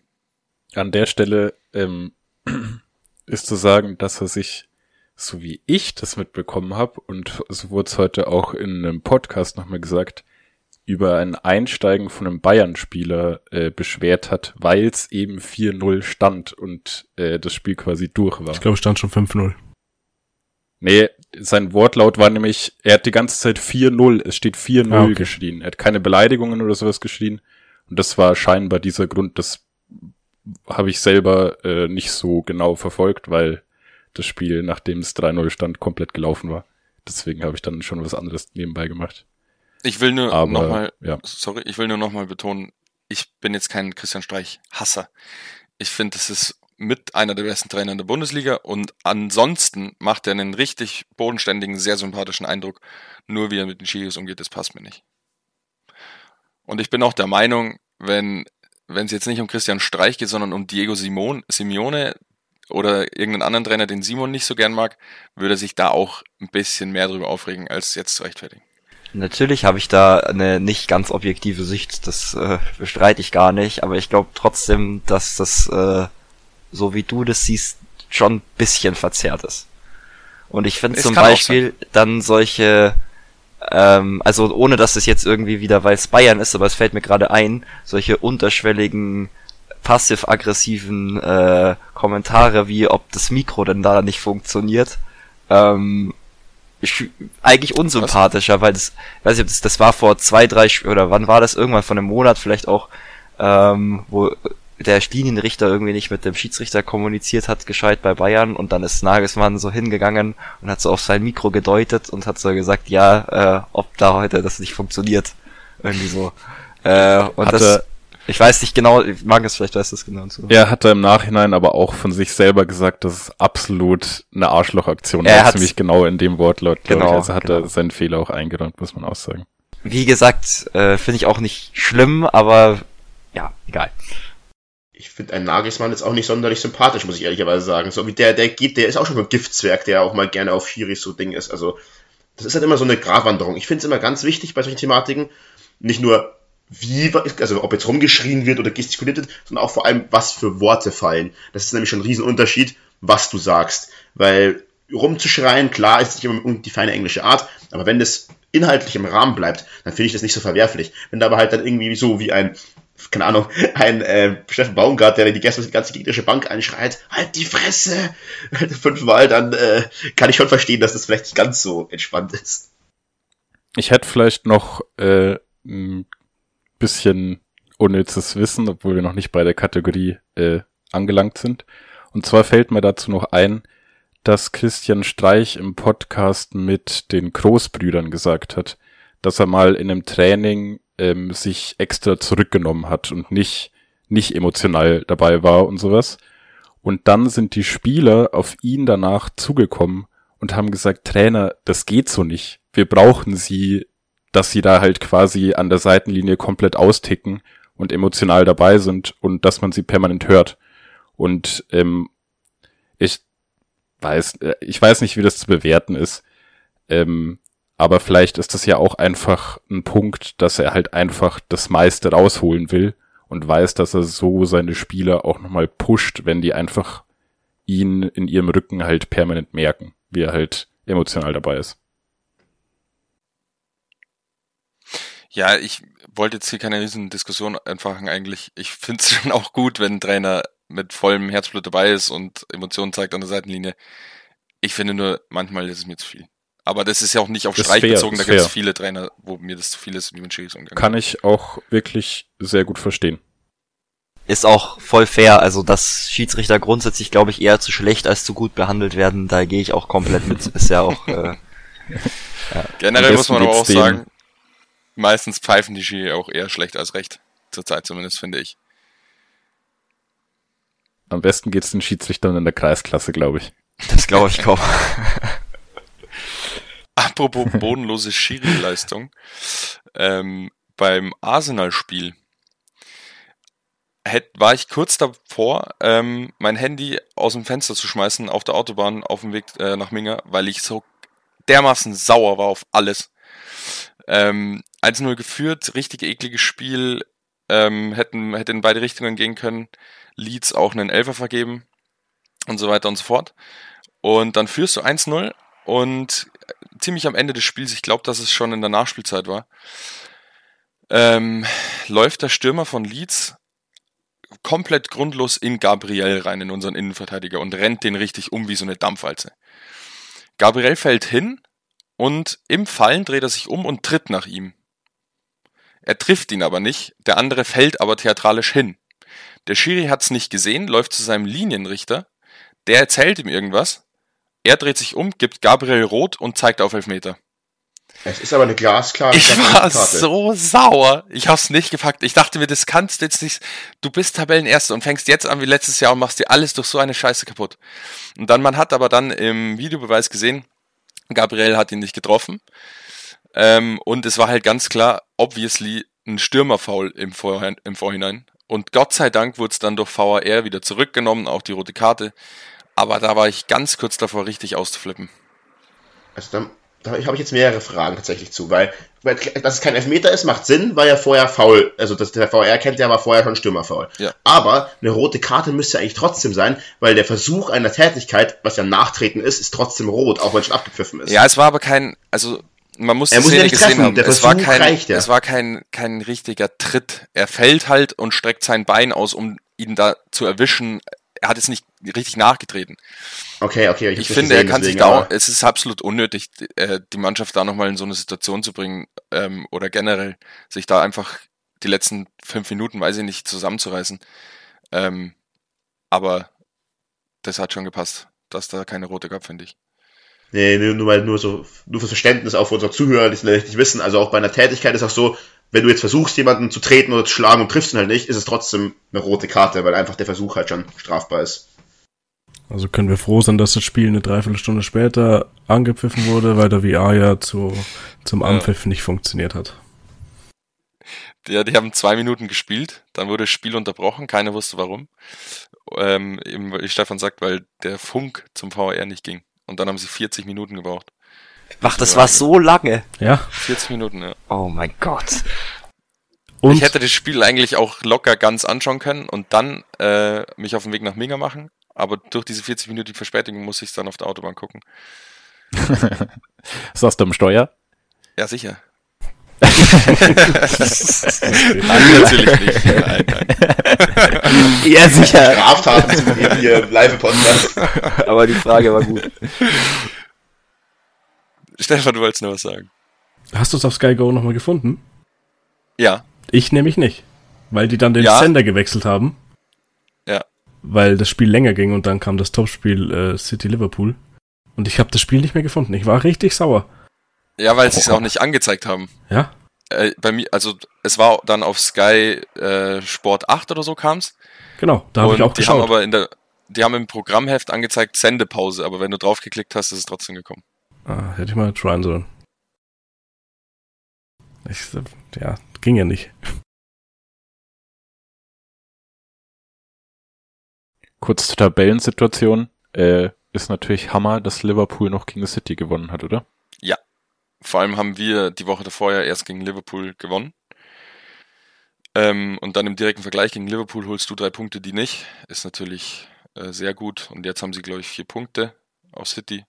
An der Stelle ähm, [CLEARS THROAT] ist zu sagen, dass er sich, so wie ich das mitbekommen habe, und so wurde es heute auch in einem Podcast nochmal gesagt, über ein Einsteigen von einem Bayern-Spieler äh, beschwert hat, weil es eben 4-0 stand und äh, das Spiel quasi durch war. Ich glaube, es stand schon 5-0. Nee, sein Wortlaut war nämlich, er hat die ganze Zeit 4-0, es steht 4-0 Ah, okay. geschrien. Er hat keine Beleidigungen oder sowas geschrien. Und das war scheinbar dieser Grund, das habe ich selber äh, nicht so genau verfolgt, weil das Spiel, nachdem es 3-0 stand, komplett gelaufen war. Deswegen habe ich dann schon was anderes nebenbei gemacht. Ich will nur nochmal, ja. sorry, ich will nur nochmal betonen, ich bin jetzt kein Christian Streich-Hasser. Ich finde, das ist mit einer der besten Trainer in der Bundesliga und ansonsten macht er einen richtig bodenständigen, sehr sympathischen Eindruck. Nur wie er mit den Schiris umgeht, das passt mir nicht. Und ich bin auch der Meinung, wenn wenn es jetzt nicht um Christian Streich geht, sondern um Diego Simon, Simeone oder irgendeinen anderen Trainer, den Simon nicht so gern mag, würde er sich da auch ein bisschen mehr drüber aufregen, als jetzt zu rechtfertigen. Natürlich habe ich da eine nicht ganz objektive Sicht, das äh, bestreite ich gar nicht, aber ich glaube trotzdem, dass das, äh, so wie du das siehst, schon ein bisschen verzerrt ist. Und ich finde zum Beispiel dann solche, ähm, also ohne dass es jetzt irgendwie wieder, weil es Bayern ist, aber es fällt mir gerade ein, solche unterschwelligen, passiv-aggressiven äh, Kommentare, wie ob das Mikro denn da nicht funktioniert, ähm, ich, eigentlich unsympathischer, weil das, weiß ich, ob das, das war vor zwei, drei, oder wann war das, irgendwann von einem Monat vielleicht auch, ähm, wo der Linienrichter irgendwie nicht mit dem Schiedsrichter kommuniziert hat, gescheit bei Bayern und dann ist Nagelsmann so hingegangen und hat so auf sein Mikro gedeutet und hat so gesagt, ja, äh, ob da heute das nicht funktioniert. Irgendwie so. Äh, und Hat das, ich weiß nicht genau, Markus, vielleicht weiß das genau zu. Er hat da im Nachhinein aber auch von sich selber gesagt, dass es absolut eine Arschlochaktion Er war. Ziemlich genau in dem Wortlaut, glaube Genau, ich. Also hat genau. er seinen Fehler auch eingeräumt, muss man auch sagen. Wie gesagt, äh, finde ich auch nicht schlimm, aber ja, egal. Finde einen Nagelsmann jetzt auch nicht sonderlich sympathisch, muss ich ehrlicherweise sagen. So wie der, der geht, der ist auch schon ein Giftzwerg, der auch mal gerne auf Schiris so Ding ist. Also, das ist halt immer so eine Gratwanderung. Ich finde es immer ganz wichtig bei solchen Thematiken, nicht nur wie, also ob jetzt rumgeschrien wird oder gestikuliert wird, sondern auch vor allem, was für Worte fallen. Das ist nämlich schon ein Riesenunterschied, was du sagst. Weil rumzuschreien, klar, ist nicht immer die feine englische Art, aber wenn das inhaltlich im Rahmen bleibt, dann finde ich das nicht so verwerflich. Wenn da aber halt dann irgendwie so wie ein, keine Ahnung, ein äh, Steffen Baumgart, der die ganze, die ganze gegnerische Bank einschreit, halt die Fresse, fünfmal, dann äh, kann ich schon verstehen, dass das vielleicht nicht ganz so entspannt ist. Ich hätte vielleicht noch äh, ein bisschen unnützes Wissen, obwohl wir noch nicht bei der Kategorie äh, angelangt sind. Und zwar fällt mir dazu noch ein, dass Christian Streich im Podcast mit den Großbrüdern gesagt hat, dass er mal in einem Training ähm, sich extra zurückgenommen hat und nicht, nicht emotional dabei war und sowas. Und dann sind die Spieler auf ihn danach zugekommen und haben gesagt, Trainer, das geht so nicht. Wir brauchen sie, dass sie da halt quasi an der Seitenlinie komplett austicken und emotional dabei sind und dass man sie permanent hört. Und ähm, ich weiß, äh, ich weiß nicht, wie das zu bewerten ist. Ähm, aber vielleicht ist das ja auch einfach ein Punkt, dass er halt einfach das meiste rausholen will und weiß, dass er so seine Spieler auch nochmal pusht, wenn die einfach ihn in ihrem Rücken halt permanent merken, wie er halt emotional dabei ist. Ja, ich wollte jetzt hier keine riesen Diskussion anfangen eigentlich. Ich finde es [LAUGHS] schon auch gut, wenn ein Trainer mit vollem Herzblut dabei ist und Emotionen zeigt an der Seitenlinie. Ich finde nur, manchmal ist es mir zu viel. Aber das ist ja auch nicht auf Streich fair, bezogen, da gibt es viele Trainer, wo mir das zu viel ist, wie man Schiris umgegangen Kann ich auch wirklich sehr gut verstehen. Ist auch voll fair, also dass Schiedsrichter grundsätzlich, glaube ich, eher zu schlecht als zu gut behandelt werden, da gehe ich auch komplett mit. [LAUGHS] Ist ja auch, äh, Generell Am muss man aber auch sagen, meistens pfeifen die Schiri auch eher schlecht als recht. Zurzeit zumindest, finde ich. Am besten geht's den Schiedsrichtern in der Kreisklasse, glaube ich. das glaube ich kaum. [LAUGHS] [LAUGHS] Apropos [LAUGHS] bodenlose Schiri-Leistung. Ähm, beim Arsenal-Spiel war ich kurz davor, ähm, mein Handy aus dem Fenster zu schmeißen auf der Autobahn auf dem Weg äh, nach Minga, weil ich so dermaßen sauer war auf alles. Ähm, 1-0 geführt, richtig ekliges Spiel, ähm, hätten, hätte in beide Richtungen gehen können. Leeds auch einen Elfer vergeben und so weiter und so fort. Und dann führst du 1-0 und ziemlich am Ende des Spiels, ich glaube, dass es schon in der Nachspielzeit war, ähm, läuft der Stürmer von Leeds komplett grundlos in Gabriel rein, in unseren Innenverteidiger und rennt den richtig um wie so eine Dampfwalze. Gabriel fällt hin und im Fallen dreht er sich um und tritt nach ihm. Er trifft ihn aber nicht, der andere fällt aber theatralisch hin. Der Schiri hat's nicht gesehen, läuft zu seinem Linienrichter, der erzählt ihm irgendwas, er dreht sich um, gibt Gabriel rot und zeigt auf Elfmeter. Es ist aber eine glasklare Ich war so sauer. Ich hab's nicht gepackt. Ich dachte mir, das kannst du jetzt nicht. Du bist Tabellenerster und fängst jetzt an wie letztes Jahr und machst dir alles durch so eine Scheiße kaputt. Und dann, man hat aber dann im Videobeweis gesehen, Gabriel hat ihn nicht getroffen. Ähm, und es war halt ganz klar, obviously, ein Stürmerfoul im, Vorhinein, im Vorhinein. Und Gott sei Dank wurde es dann durch VAR wieder zurückgenommen, auch die rote Karte. Aber da war ich ganz kurz davor, richtig auszuflippen. Also da, da habe ich jetzt mehrere Fragen tatsächlich zu, weil, weil dass es kein Elfmeter ist, macht Sinn, weil ja vorher faul, also das, der VR kennt ja war vorher schon Stürmerfaul. Ja. Aber eine rote Karte müsste eigentlich trotzdem sein, weil der Versuch einer Tätigkeit, was ja Nachtreten ist, ist trotzdem rot, auch wenn schon abgepfiffen ist. Ja, es war aber kein, also man muss Er muss Szene ja nicht gesehen treffen, haben. der es war kein, reicht ja. es war kein, kein richtiger Tritt. Er fällt halt und streckt sein Bein aus, um ihn da zu erwischen. Er hat jetzt nicht richtig nachgetreten. Okay, okay, Ich nicht finde, er kann sich da, es ist absolut unnötig, äh, die Mannschaft da nochmal in so eine Situation zu bringen, ähm, oder generell sich da einfach die letzten fünf Minuten, weiß ich nicht, zusammenzureißen. Ähm, aber das hat schon gepasst, dass da keine rote gab, finde ich. Nee, nur, nur, weil nur so, nur fürs Verständnis auch für unsere Zuhörer, die es nicht wissen. Also auch bei einer Tätigkeit ist auch so, wenn du jetzt versuchst, jemanden zu treten oder zu schlagen und triffst ihn halt nicht, ist es trotzdem eine rote Karte, weil einfach der Versuch halt schon strafbar ist. Also können wir froh sein, dass das Spiel eine Dreiviertelstunde später angepfiffen wurde, weil der VR ja zu, zum Ja. Anpfiff nicht funktioniert hat. Ja, die haben zwei Minuten gespielt, dann wurde das Spiel unterbrochen, keiner wusste warum. Ähm, eben, wie Stefan sagt, weil der Funk zum VR nicht ging. Und dann haben sie 40 Minuten gebraucht. Ach, das war so lange. Ja. 40 Minuten, ja. Oh mein Gott. Und ich hätte das Spiel eigentlich auch locker ganz anschauen können und dann äh, mich auf den Weg nach Minga machen. Aber durch diese 40 Minuten Verspätung muss ich es dann auf der Autobahn gucken. Saß du am Steuer? Ja, sicher. [LAUGHS] nein, natürlich nicht. Nein, nein. [LAUGHS] Ja, sicher. Straftaten zu [LAUGHS] hier im Live-Podcast. Aber die Frage war gut. Stefan, du wolltest noch was sagen. hast du es auf Sky Go nochmal gefunden? Ja, Ich nämlich nicht. Weil die dann den Ja? Sender gewechselt haben. Ja. Weil das Spiel länger ging und dann kam das Topspiel äh, City Liverpool. Und ich habe das Spiel nicht mehr gefunden. Ich war richtig sauer. ja, weil sie es auch nicht angezeigt haben. Ja? Äh, bei mir, also es war dann auf Sky äh, Sport 8 oder so kam's. Genau, da habe ich auch die haben geschaut. aber in der, die haben im Programmheft angezeigt Sendepause, aber wenn du draufgeklickt hast, ist es trotzdem gekommen. Ah, hätte ich mal tryen sollen. Ich, ja, ging ja nicht. Kurz zur Tabellensituation. Äh, ist natürlich Hammer, dass Liverpool noch gegen City gewonnen hat, oder? Vor allem haben wir die Woche davor ja erst gegen Liverpool gewonnen. Ähm, und dann im direkten Vergleich gegen Liverpool holst du drei Punkte, die nicht. Ist natürlich äh, sehr gut. Und jetzt haben sie, glaube ich, vier Punkte auf City.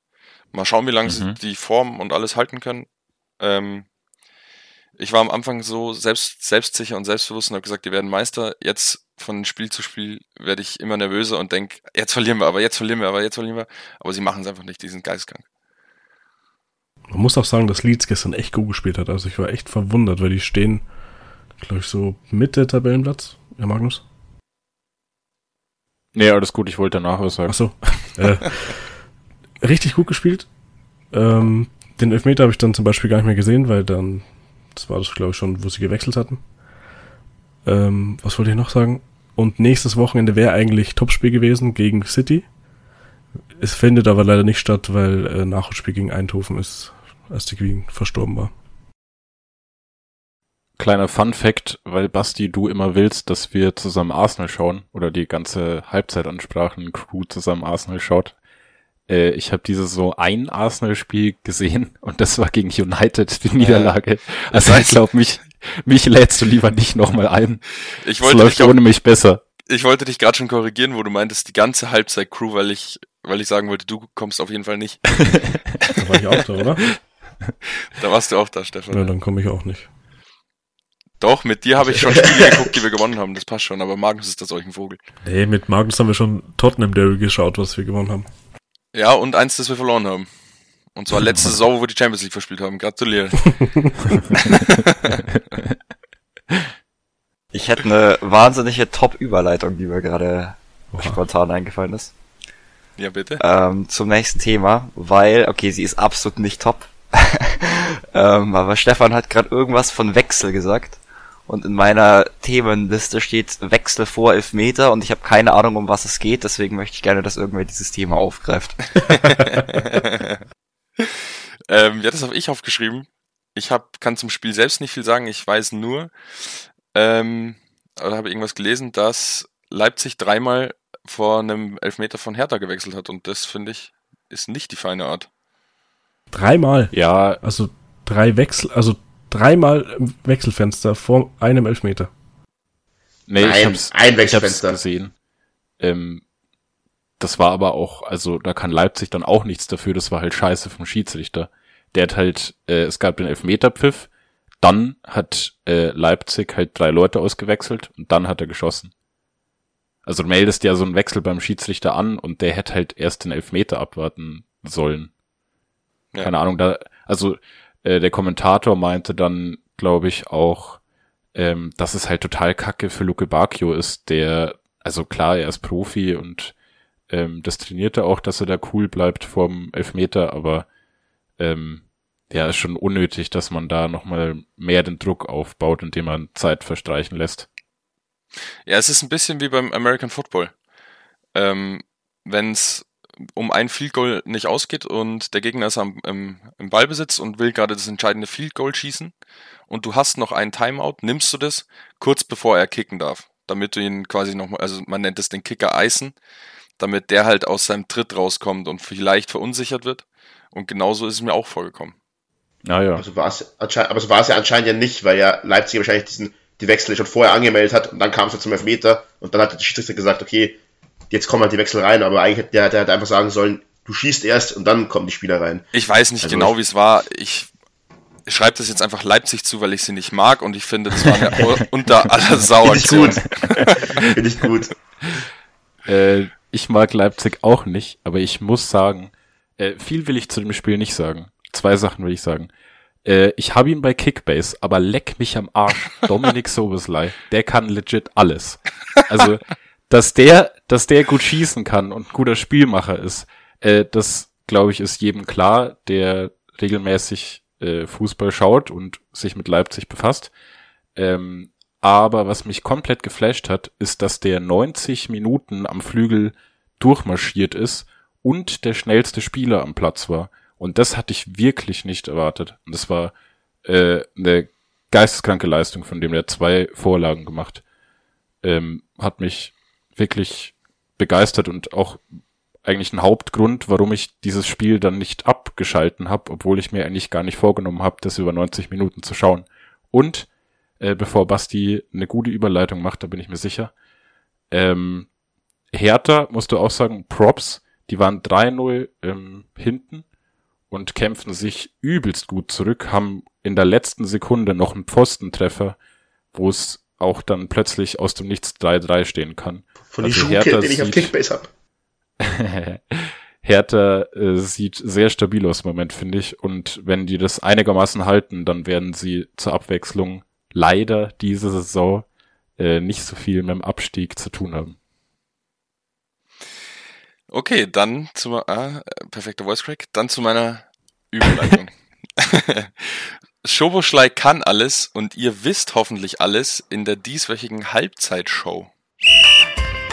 Mal schauen, wie lange sie Mhm. die Form und alles halten können. Ähm, ich war am Anfang so selbst, selbstsicher und selbstbewusst und habe gesagt, die werden Meister. Jetzt von Spiel zu Spiel werde ich immer nervöser und denke, jetzt verlieren wir, aber jetzt verlieren wir, aber jetzt verlieren wir. Aber sie machen es einfach nicht, die sind geistkrank. Man muss auch sagen, dass Leeds gestern echt gut gespielt hat. Also ich war echt verwundert, weil die stehen, glaube ich, so Mitte Tabellenplatz. Ja, Magnus? Nee, alles gut, ich wollte danach was sagen. Ach so. [LAUGHS] äh, richtig gut gespielt. Ähm, den Elfmeter habe ich dann zum Beispiel gar nicht mehr gesehen, weil dann, das war das, glaube ich, schon, wo sie gewechselt hatten. Ähm, was wollte ich noch sagen? Und nächstes Wochenende wäre eigentlich Topspiel gewesen gegen City. Es findet aber leider nicht statt, weil äh, Nachholspiel gegen Eindhoven ist, als die Queen verstorben war. Kleiner Fun Fact, weil Basti, du immer willst, dass wir zusammen Arsenal schauen oder die ganze Halbzeitansprachen-Crew zusammen Arsenal schaut. Äh, ich habe dieses so ein Arsenal-Spiel gesehen [LAUGHS] und das war gegen United, die Niederlage. [LAUGHS] Also ich glaube, mich, mich lädst du lieber nicht nochmal ein. Ich Es wollte läuft dich auch ohne mich besser. ich wollte dich gerade schon korrigieren, wo du meintest, die ganze Halbzeit-Crew, weil ich, weil ich sagen wollte, du kommst auf jeden Fall nicht. [LAUGHS] Da war ich auch da, oder? Da warst du auch da, Ja, Stefan. dann komme ich auch nicht. Doch, mit dir habe ich schon Spiele geguckt, die wir gewonnen haben. Das passt schon, aber Magnus ist das solch ein Vogel. Nee, mit Magnus haben wir schon Tottenham Derby geschaut, was wir gewonnen haben. Ja, und eins, das wir verloren haben. Und zwar letzte Saison, wo wir die Champions League verspielt haben. Gratuliere. [LAUGHS] Ich hätte eine wahnsinnige Top-Überleitung, die mir gerade Oha. spontan eingefallen ist. Ja, bitte. Ähm, zum nächsten Thema, weil, okay, sie ist absolut nicht top. [LAUGHS] ähm, aber Stefan hat gerade irgendwas von Wechsel gesagt. Und in meiner Themenliste steht Wechsel vor Elfmeter und ich habe keine Ahnung, um was es geht, deswegen möchte ich gerne, dass irgendwer dieses Thema aufgreift. [LAUGHS] ähm, ja, das habe ich aufgeschrieben. Ich hab, kann zum Spiel selbst nicht viel sagen. Ich weiß nur, ähm, oder habe irgendwas gelesen, dass Leipzig dreimal vor einem Elfmeter von Hertha gewechselt hat. Und das, finde ich, ist nicht die feine Art. Dreimal. Ja, Also drei Wechsel, also dreimal im Wechselfenster vor einem Elfmeter. nee, Nein, ich hab's, ein ich hab's Wechselfenster. gesehen. Ähm, das war aber auch, also da kann Leipzig dann auch nichts dafür, das war halt scheiße vom Schiedsrichter. Der hat halt, äh, es gab den Elfmeterpfiff, dann hat äh, Leipzig halt drei Leute ausgewechselt und dann hat er geschossen. Also du meldest ja so einen Wechsel beim Schiedsrichter an und der hätte halt erst den Elfmeter abwarten sollen. Ja. Keine Ahnung, da, also äh, der Kommentator meinte dann, glaube ich, auch, ähm, dass es halt total kacke für Luke Bacchio ist, der, also klar, er ist Profi und ähm, das trainiert er auch, dass er da cool bleibt vorm Elfmeter, aber ähm, ja, ist schon unnötig, dass man da nochmal mehr den Druck aufbaut, indem man Zeit verstreichen lässt. Ja, es ist ein bisschen wie beim American Football. Ähm, Wenn es um ein Field Goal nicht ausgeht und der Gegner ist am, im, im Ballbesitz und will gerade das entscheidende Field Goal schießen und du hast noch einen Timeout, nimmst du das kurz bevor er kicken darf, damit du ihn quasi nochmal, also man nennt es den Kicker eisen, damit der halt aus seinem Tritt rauskommt und vielleicht verunsichert wird. Und genauso ist es mir auch vorgekommen. Naja, Also war es anscheinend, aber so war es ja anscheinend ja nicht, weil ja Leipzig wahrscheinlich diesen, die Wechsel schon vorher angemeldet hat und dann kam es ja zum Elfmeter und dann hat der Schiedsrichter gesagt, okay, jetzt kommen halt die Wechsel rein, aber eigentlich hätte der, der hätte einfach sagen sollen, du schießt erst und dann kommen die Spieler rein. Ich weiß nicht Also genau, wie es war. Ich schreibe das jetzt einfach Leipzig zu, weil ich sie nicht mag und ich finde, das war eine [LAUGHS] unter aller Sau Finde ich gut. [LAUGHS] Finde ich gut. Äh, ich mag Leipzig auch nicht, aber ich muss sagen, äh, viel will ich zu dem Spiel nicht sagen. Zwei Sachen will ich sagen. Äh, ich habe ihn bei Kickbase, aber leck mich am Arsch. [LAUGHS] Dominik Soboslai, der kann legit alles. Also, dass der, dass der gut schießen kann und ein guter Spielmacher ist, äh, das glaube ich ist jedem klar, der regelmäßig äh, Fußball schaut und sich mit Leipzig befasst. Ähm, aber was mich komplett geflasht hat, ist, dass der 90 Minuten am Flügel durchmarschiert ist und der schnellste Spieler am Platz war. Und das hatte ich wirklich nicht erwartet. Und das war äh, eine geisteskranke Leistung, von dem er zwei Vorlagen gemacht. Ähm, hat mich wirklich begeistert und auch eigentlich ein Hauptgrund, warum ich dieses Spiel dann nicht abgeschalten habe, obwohl ich mir eigentlich gar nicht vorgenommen habe, das über 90 Minuten zu schauen. Und äh, bevor Basti eine gute Überleitung macht, da bin ich mir sicher. Ähm, Hertha, musst du auch sagen, Props, die waren 3-0 ähm, hinten und kämpfen sich übelst gut zurück, haben in der letzten Sekunde noch einen Pfostentreffer, wo es auch dann plötzlich aus dem Nichts 3-3 stehen kann. Von Also die Hertha Schuhkill, den ich auf sieht- Kickbase habe. [LAUGHS] Hertha äh, sieht sehr stabil aus im Moment, finde ich. Und wenn die das einigermaßen halten, dann werden sie zur Abwechslung leider diese Saison äh, nicht so viel mit dem Abstieg zu tun haben. Okay, dann zu ah, perfekter Voice Crack. Dann zu meiner Überleitung. [LAUGHS] [LAUGHS] Schoboschlei kann alles und ihr wisst hoffentlich alles in der dieswöchigen Halbzeitshow.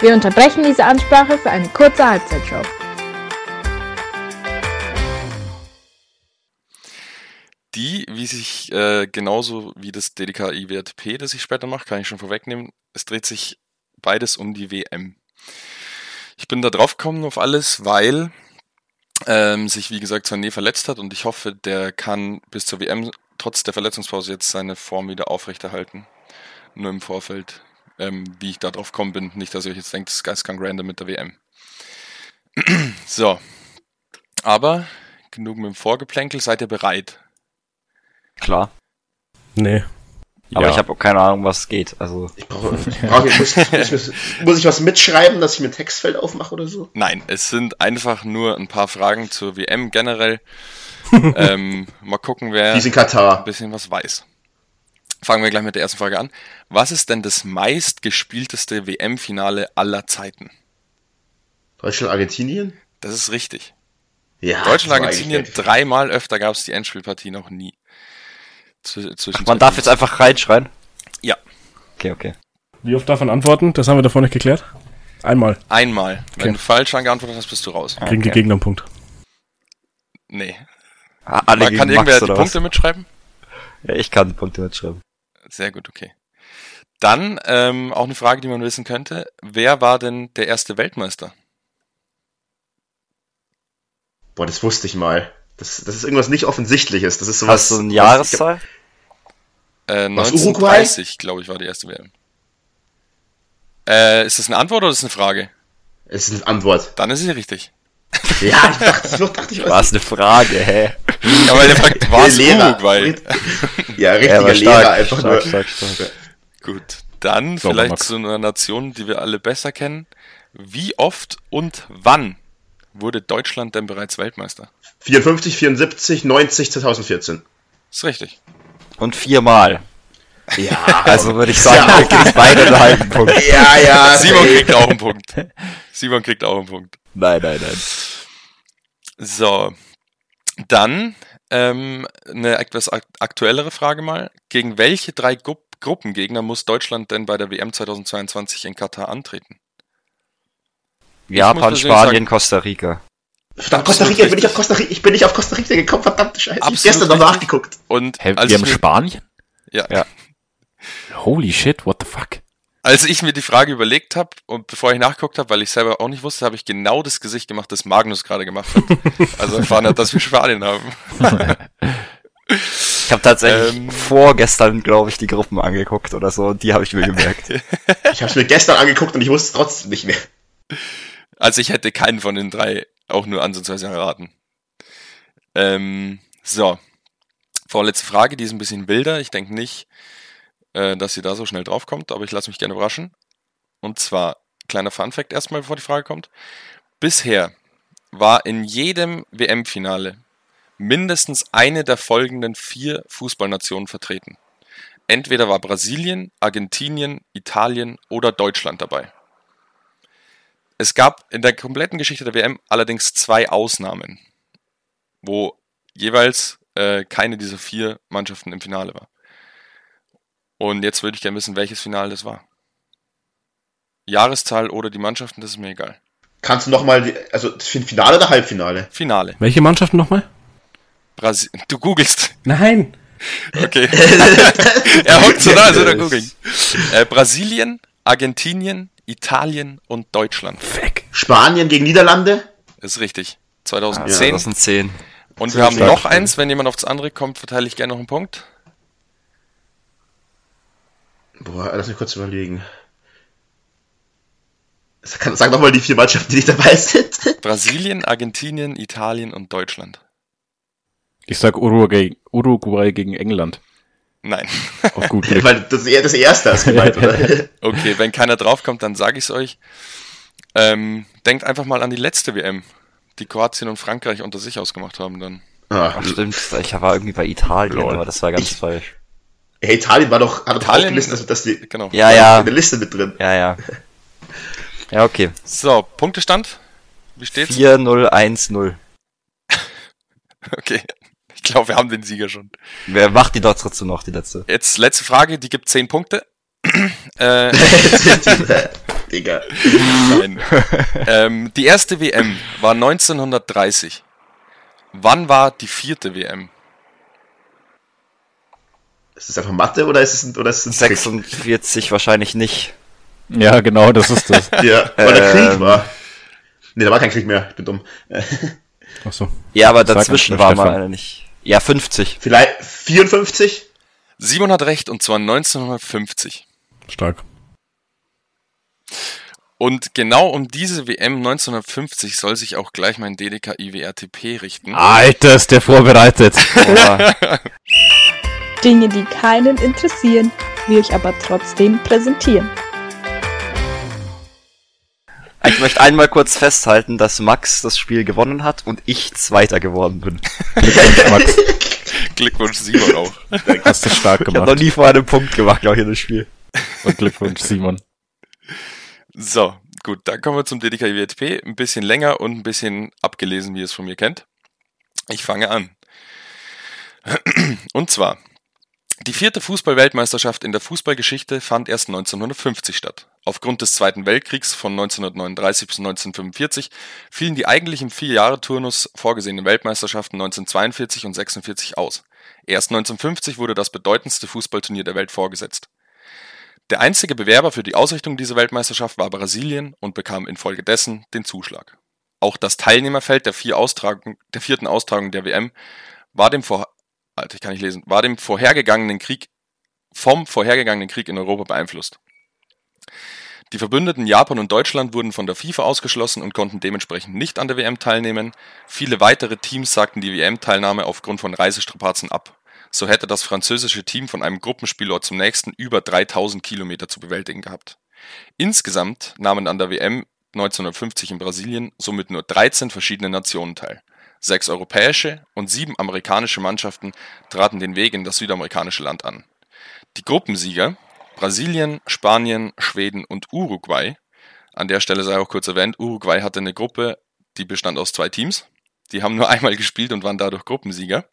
Wir unterbrechen diese Ansprache für eine kurze Halbzeitshow. Die, wie sich äh, genauso wie das DDK-IWP, das ich später mache, kann ich schon vorwegnehmen, es dreht sich beides um die WM. Ich bin da drauf gekommen auf alles, weil ähm, sich, wie gesagt, Sané verletzt hat und ich hoffe, der kann bis zur WM trotz der Verletzungspause jetzt seine Form wieder aufrechterhalten. Nur im Vorfeld, ähm, wie ich da drauf gekommen bin. Nicht, dass ihr euch jetzt denkt, das ist geistkrank random mit der WM. [CLEARS THROAT] so. Aber genug mit dem Vorgeplänkel, seid ihr bereit? Klar. Nee. Aber Ja. ich habe auch keine Ahnung, was geht. Also Ich brauche, [LAUGHS] ich brauche muss, muss, muss, muss ich was mitschreiben, dass ich mir ein Textfeld aufmache oder so? Nein, es sind einfach nur ein paar Fragen zur WM generell. [LAUGHS] ähm, mal gucken, wer Die ein Katar. bisschen was weiß. Fangen wir gleich mit der ersten Frage an. Was ist denn das meistgespielteste WM-Finale aller Zeiten? Deutschland, Argentinien? Das ist richtig. Ja. Deutschland, Argentinien, dreimal öfter gab es die Endspielpartie noch nie. Zw- zwischen man darf jetzt einfach reinschreien. Ja. Okay, okay. Wie oft darf man antworten? Das haben wir davor nicht geklärt. Einmal. Einmal. Wenn Okay. du falsch angeantwortet hast, bist du raus. Kriegen die Okay. Gegner einen Punkt. Nee. Ah, Alle Man gegen kann Max, irgendwer die oder Punkte was? mitschreiben? Ja, ich kann die Punkte mitschreiben. Sehr gut, okay. Dann ähm, auch eine Frage, die man wissen könnte. Wer war denn der erste Weltmeister? Boah, das wusste ich mal. Das, das ist irgendwas nicht Offensichtliches. Das ist sowas. Hast du eine Jahreszahl? Äh, Was, 1930, glaube ich, war die erste WM. Äh, ist das eine Antwort oder ist das eine Frage? Es ist eine Antwort. Dann ist sie richtig. Ja, ich dachte, das dachte ich, War es eine Frage, hä? Ja, weil der fragt, war es Lehrer. Uruguay? Ja, Ja, richtiger aber Lehrer einfach stark, nur. stark, stark. Gut. Dann Sauber, vielleicht Max. zu einer Nation, die wir alle besser kennen. Wie oft und wann wurde Deutschland denn bereits Weltmeister? 54, 74, 90, 2014. Ist richtig. Und viermal. Ja, Also würde ich sagen, wir kriegen beide einen halben Punkt. ja, ja. Simon ey. kriegt auch einen Punkt. Simon kriegt auch einen Punkt. Nein, nein, nein. So. Dann ähm, eine etwas ak aktuellere Frage mal. Gegen welche drei Gru Gruppengegner muss Deutschland denn bei der WM 2022 in Katar antreten? Japan, Spanien, sagen- Costa Rica. Verdammt, Costa Absolut Rica, ich bin nicht auf Costa Rica, ich bin nicht auf Costa Rica gekommen, verdammte Scheiße. Ich hab Absolut gestern noch nachgeguckt. Und als wir ich, haben Spanien? ja, Ja. Holy shit, what the fuck? als ich mir die Frage überlegt habe und bevor ich nachgeguckt habe, weil ich selber auch nicht wusste, habe ich genau das Gesicht gemacht, das Magnus gerade gemacht hat. [LAUGHS] also erfahren hat, dass wir Spanien haben. [LAUGHS] Ich habe tatsächlich Ähm. vorgestern, glaube ich, die Gruppen angeguckt oder so und die habe ich mir gemerkt. [LAUGHS] Ich hab's mir gestern angeguckt und ich wusste es trotzdem nicht mehr. Also ich hätte keinen von den drei auch nur ansatzweise erraten. Ähm, so. Vorletzte Frage, die ist ein bisschen wilder. Ich denke nicht, äh, dass sie da so schnell drauf kommt, aber ich lasse mich gerne überraschen. Und zwar, kleiner Funfact erstmal, bevor die Frage kommt. Bisher war in jedem WM-Finale mindestens eine der folgenden vier Fußballnationen vertreten. Entweder war Brasilien, Argentinien, Italien oder Deutschland dabei. Es gab in der kompletten Geschichte der WM allerdings zwei Ausnahmen, wo jeweils äh, keine dieser vier Mannschaften im Finale war. Und jetzt würde ich gerne wissen, welches Finale das war. Jahreszahl oder die Mannschaften, das ist mir egal. Kannst du nochmal, also das Finale oder Halbfinale? Finale. Welche Mannschaften nochmal? Brasi du googelst. Nein. Okay. [LAUGHS] er hockt so da, als würde er googeln. Äh, Brasilien, Argentinien, Italien und Deutschland. Weg. Spanien gegen Niederlande? Ist richtig. Ja, 2010. das sind zehn. Und Sehr wir haben noch eins, wenn jemand aufs andere kommt, verteile ich gerne noch einen Punkt. Boah, lass mich kurz überlegen. Sag doch mal die vier Mannschaften, die nicht dabei [LAUGHS] sind. Brasilien, Argentinien, Italien und Deutschland. Ich sag Uruguay, Uruguay gegen England. Nein. Auf gut [LAUGHS] Glück. Weil das, das erste hast du gemeint, oder? [LAUGHS] Okay, wenn keiner draufkommt, dann sage ich es euch. Ähm, denkt einfach mal an die letzte WM, die Kroatien und Frankreich unter sich ausgemacht haben dann. ah, Ach, stimmt, ich war irgendwie bei Italien, Lol. aber das war ganz Ich- falsch. Hey, Italien war doch, hat Italien- aufgelistet, dass, dass die Genau. Ja, ja, in der Liste mit drin. ja, ja. Ja, okay. So, Punktestand. Wie steht's? 4-0-1-0. [LAUGHS] Okay. Ich glaube, wir haben den Sieger schon. Wer macht die dort trotzdem noch, die letzte? Jetzt letzte Frage, die gibt 10 Punkte. [LAUGHS] äh, [LAUGHS] Digga. nein. ähm, die erste WM war 1930. Wann war die vierte WM? Ist das einfach Mathe oder ist es ein, oder ist es ein Trick? 46 wahrscheinlich nicht. Ja, genau, das ist das. [LAUGHS] Ja, weil der Krieg Ähm. war. Nee, da war kein Krieg mehr. Ich bin dumm. Ach so. Ja, aber Sag dazwischen war mal eine nicht. Ja, 50. Vielleicht 54? Simon hat recht, und zwar 1950. Stark. Und genau um diese WM 1950 soll sich auch gleich mein DDK IWRTP richten. Alter, ist der vorbereitet. [LAUGHS] [LAUGHS] Dinge, die keinen interessieren, wir euch aber trotzdem präsentieren. Ich möchte einmal kurz festhalten, dass Max das Spiel gewonnen hat und ich Zweiter geworden bin. Glückwunsch, Max. [LAUGHS] Glückwunsch Simon auch. Hast du stark Ich habe noch gemacht. nie vorher einen Punkt gemacht, glaube ich, in das Spiel. Und Glückwunsch, Simon. So, gut, dann kommen wir zum DDKWTP. Ein bisschen länger und ein bisschen abgelesen, wie ihr es von mir kennt. Ich fange an. [CLEARS THROAT] Und zwar, die vierte Fußball-Weltmeisterschaft in der Fußballgeschichte fand erst 1950 statt. Aufgrund des Zweiten Weltkriegs von 1939 bis 1945 fielen die eigentlich im Vier-Jahre-Turnus vorgesehenen Weltmeisterschaften 1942 und 46 aus. Erst 1950 wurde das bedeutendste Fußballturnier der Welt vorgesetzt. Der einzige Bewerber für die Ausrichtung dieser Weltmeisterschaft war Brasilien und bekam infolgedessen den Zuschlag. Auch das Teilnehmerfeld der, vier Austragung, der vierten Austragung der WM war dem, vor, Alter, ich kann nicht lesen, war dem vorhergegangenen Krieg, vom vorhergegangenen Krieg in Europa beeinflusst. Die Verbündeten Japan und Deutschland wurden von der FIFA ausgeschlossen und konnten dementsprechend nicht an der WM teilnehmen. Viele weitere Teams sagten die WM-Teilnahme aufgrund von Reisestrapazen ab. So hätte das französische Team von einem Gruppenspielort zum nächsten über 3000 Kilometer zu bewältigen gehabt. Insgesamt nahmen an der WM 1950 in Brasilien somit nur 13 verschiedene Nationen teil. Sechs europäische und sieben amerikanische Mannschaften traten den Weg in das südamerikanische Land an. Die Gruppensieger Brasilien, Spanien, Schweden und Uruguay. An der Stelle sei auch kurz erwähnt, Uruguay hatte eine Gruppe, die bestand aus zwei Teams. Die haben nur [LAUGHS] einmal gespielt und waren dadurch Gruppensieger.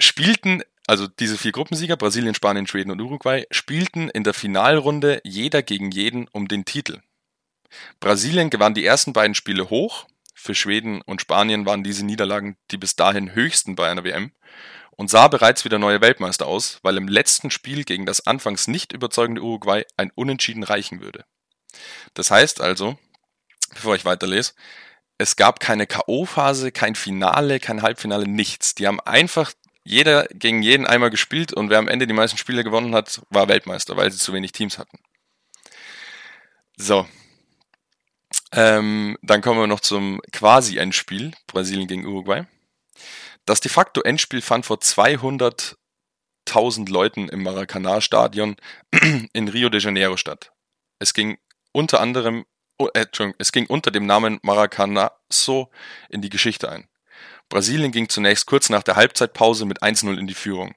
Spielten, also diese vier Gruppensieger, Brasilien, Spanien, Schweden und Uruguay, spielten in der Finalrunde jeder gegen jeden um den Titel. Brasilien gewann die ersten beiden Spiele hoch. Für Schweden und Spanien waren diese Niederlagen die bis dahin höchsten bei einer WM und sah bereits wieder neue Weltmeister aus, weil im letzten Spiel gegen das anfangs nicht überzeugende Uruguay ein Unentschieden reichen würde. Das heißt also, bevor ich weiterlese, es gab keine K.O.-Phase, kein Finale, kein Halbfinale, nichts. Die haben einfach jeder gegen jeden einmal gespielt und wer am Ende die meisten Spiele gewonnen hat, war Weltmeister, weil sie zu wenig Teams hatten. So. Ähm, dann kommen wir noch zum Quasi-Endspiel, Brasilien gegen Uruguay. Das de facto Endspiel fand vor 200.000 Leuten im Maracanã-Stadion [CLEARS THROAT] in Rio de Janeiro statt. Es ging unter anderem, oh, äh, es ging unter dem Namen Maracanazo in die Geschichte ein. Brasilien ging zunächst kurz nach der Halbzeitpause mit 1-0 in die Führung.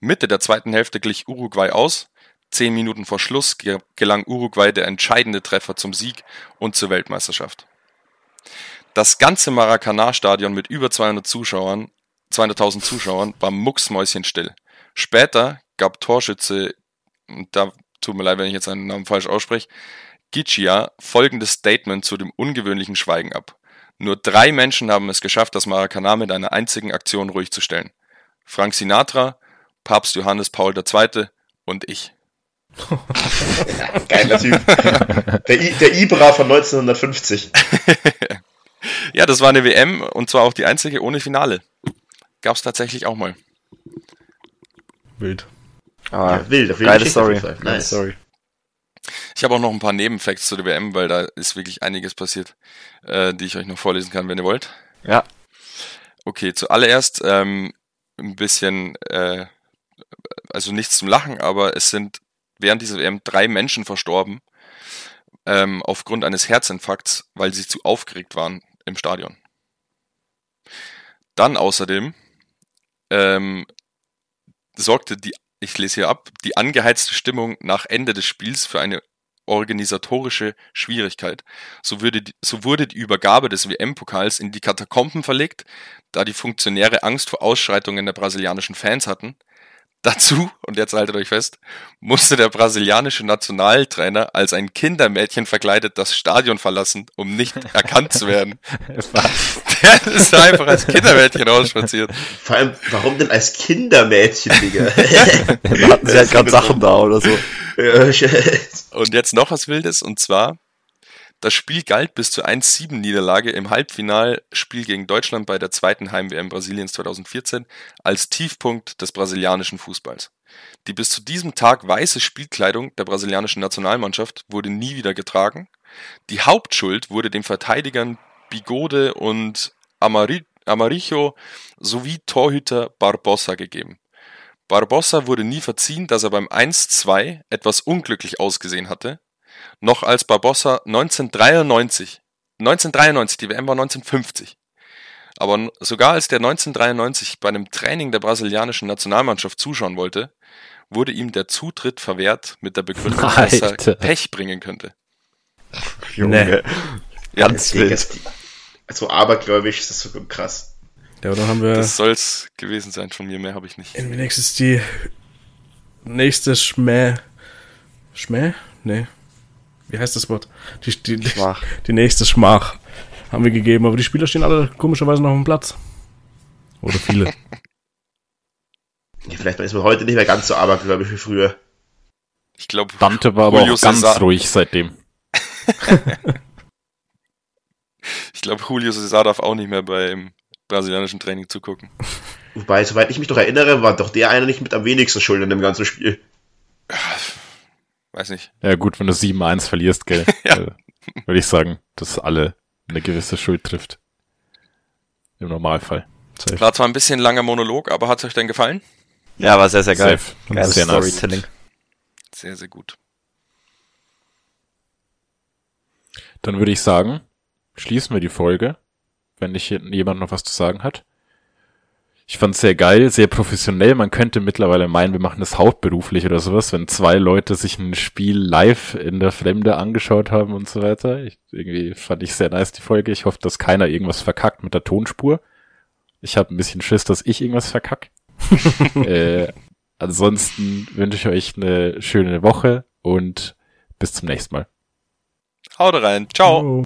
Mitte der zweiten Hälfte glich Uruguay aus. Zehn Minuten vor Schluss ge- gelang Uruguay der entscheidende Treffer zum Sieg und zur Weltmeisterschaft. Das ganze Maracanã-Stadion mit über 200 Zuschauern, 200.000 Zuschauern war mucksmäuschenstill. Später gab Torschütze, da tut mir leid, wenn ich jetzt seinen Namen falsch ausspreche, Gicia folgendes Statement zu dem ungewöhnlichen Schweigen ab. Nur drei Menschen haben es geschafft, das Maracanã mit einer einzigen Aktion ruhig zu stellen. Frank Sinatra, Papst Johannes Paul II. und ich. [LAUGHS] Geiler Typ. Der, I der Ibra von 1950. [LAUGHS] Ja, das war eine WM und zwar auch die einzige ohne Finale. Gab es tatsächlich auch mal. Wild. Aber Ja, wild, auf jeden geile Fall. Story. Nice. Story. Ich habe auch noch ein paar Nebenfacts zu der WM, weil da ist wirklich einiges passiert, äh, die ich euch noch vorlesen kann, wenn ihr wollt. Ja. Okay, zuallererst ähm, ein bisschen, äh, also nichts zum Lachen, aber es sind während dieser WM drei Menschen verstorben ähm, aufgrund eines Herzinfarkts, weil sie zu aufgeregt waren im Stadion. Dann außerdem ähm, sorgte die, ich lese hier ab, die angeheizte Stimmung nach Ende des Spiels für eine organisatorische Schwierigkeit. So, würde die, so wurde die Übergabe des WM-Pokals in die Katakomben verlegt, da die Funktionäre Angst vor Ausschreitungen der brasilianischen Fans hatten. Dazu, und jetzt haltet euch fest, musste der brasilianische Nationaltrainer als ein Kindermädchen verkleidet das Stadion verlassen, um nicht erkannt zu werden. [LAUGHS] Was? Der ist einfach als Kindermädchen rausspaziert. Vor allem, warum denn als Kindermädchen, Digga? [LAUGHS] Da hatten sie halt gerade Sachen da oder so. [LAUGHS] Und jetzt noch was Wildes, und zwar, das Spiel galt bis zur 1-7-Niederlage im Halbfinalspiel gegen Deutschland bei der zweiten Heim-WM Brasiliens 2014 als Tiefpunkt des brasilianischen Fußballs. Die bis zu diesem Tag weiße Spielkleidung der brasilianischen Nationalmannschaft wurde nie wieder getragen. Die Hauptschuld wurde den Verteidigern Bigode und Amari Amaricho sowie Torhüter Barbosa gegeben. Barbossa wurde nie verziehen, dass er beim 1-2 etwas unglücklich ausgesehen hatte. Noch als Barbossa 1993, 1993, die WM war 1950. Aber sogar als der 1993 bei einem Training der brasilianischen Nationalmannschaft zuschauen wollte, wurde ihm der Zutritt verwehrt mit der Begründung, dass er. Pech bringen könnte. [LAUGHS] Junge. Ganz Digga, wild. ist die- So abergläubisch ist das so krass. Ja, dann haben wir Das soll's gewesen sein von mir, mehr habe ich nicht. nächstes die nächste Schmäh. Schmäh? Nee. Wie heißt das Wort? Die, die, Schmach. [LAUGHS] die nächste Schmach haben wir gegeben, aber die Spieler stehen alle komischerweise noch auf dem Platz. Oder viele. [LAUGHS] Ja, vielleicht ist man heute nicht mehr ganz so abergläubisch wie früher. Ich glaube, Dante war aber Julio auch ganz Cesar- ruhig seitdem. [LAUGHS] ich glaube, Julio Cesar darf auch nicht mehr beim brasilianischen Training zugucken. Wobei, soweit ich mich doch erinnere, war doch der eine nicht mit am wenigsten schuld in dem ganzen Spiel. Weiß nicht. Ja gut, wenn du 7-1 verlierst, gell, [LAUGHS] Ja. äh, würde ich sagen, dass alle eine gewisse Schuld trifft. Im Normalfall. Safe. War zwar ein bisschen langer Monolog, aber hat's euch denn gefallen? Ja, war sehr, sehr geil. Safe. Geiles Sehr nice. Storytelling. Sehr, sehr gut. Dann würde ich sagen, schließen wir die Folge, wenn nicht jemand noch was zu sagen hat. Ich fand's sehr geil, sehr professionell. Man könnte mittlerweile meinen, wir machen das hauptberuflich oder sowas, wenn zwei Leute sich ein Spiel live in der Fremde angeschaut haben und so weiter. Ich, irgendwie fand ich sehr nice die Folge. Ich hoffe, dass keiner irgendwas verkackt mit der Tonspur. Ich habe ein bisschen Schiss, dass ich irgendwas verkack. [LAUGHS] äh, ansonsten wünsche ich euch eine schöne Woche und bis zum nächsten Mal. Haut rein. Ciao. Oh.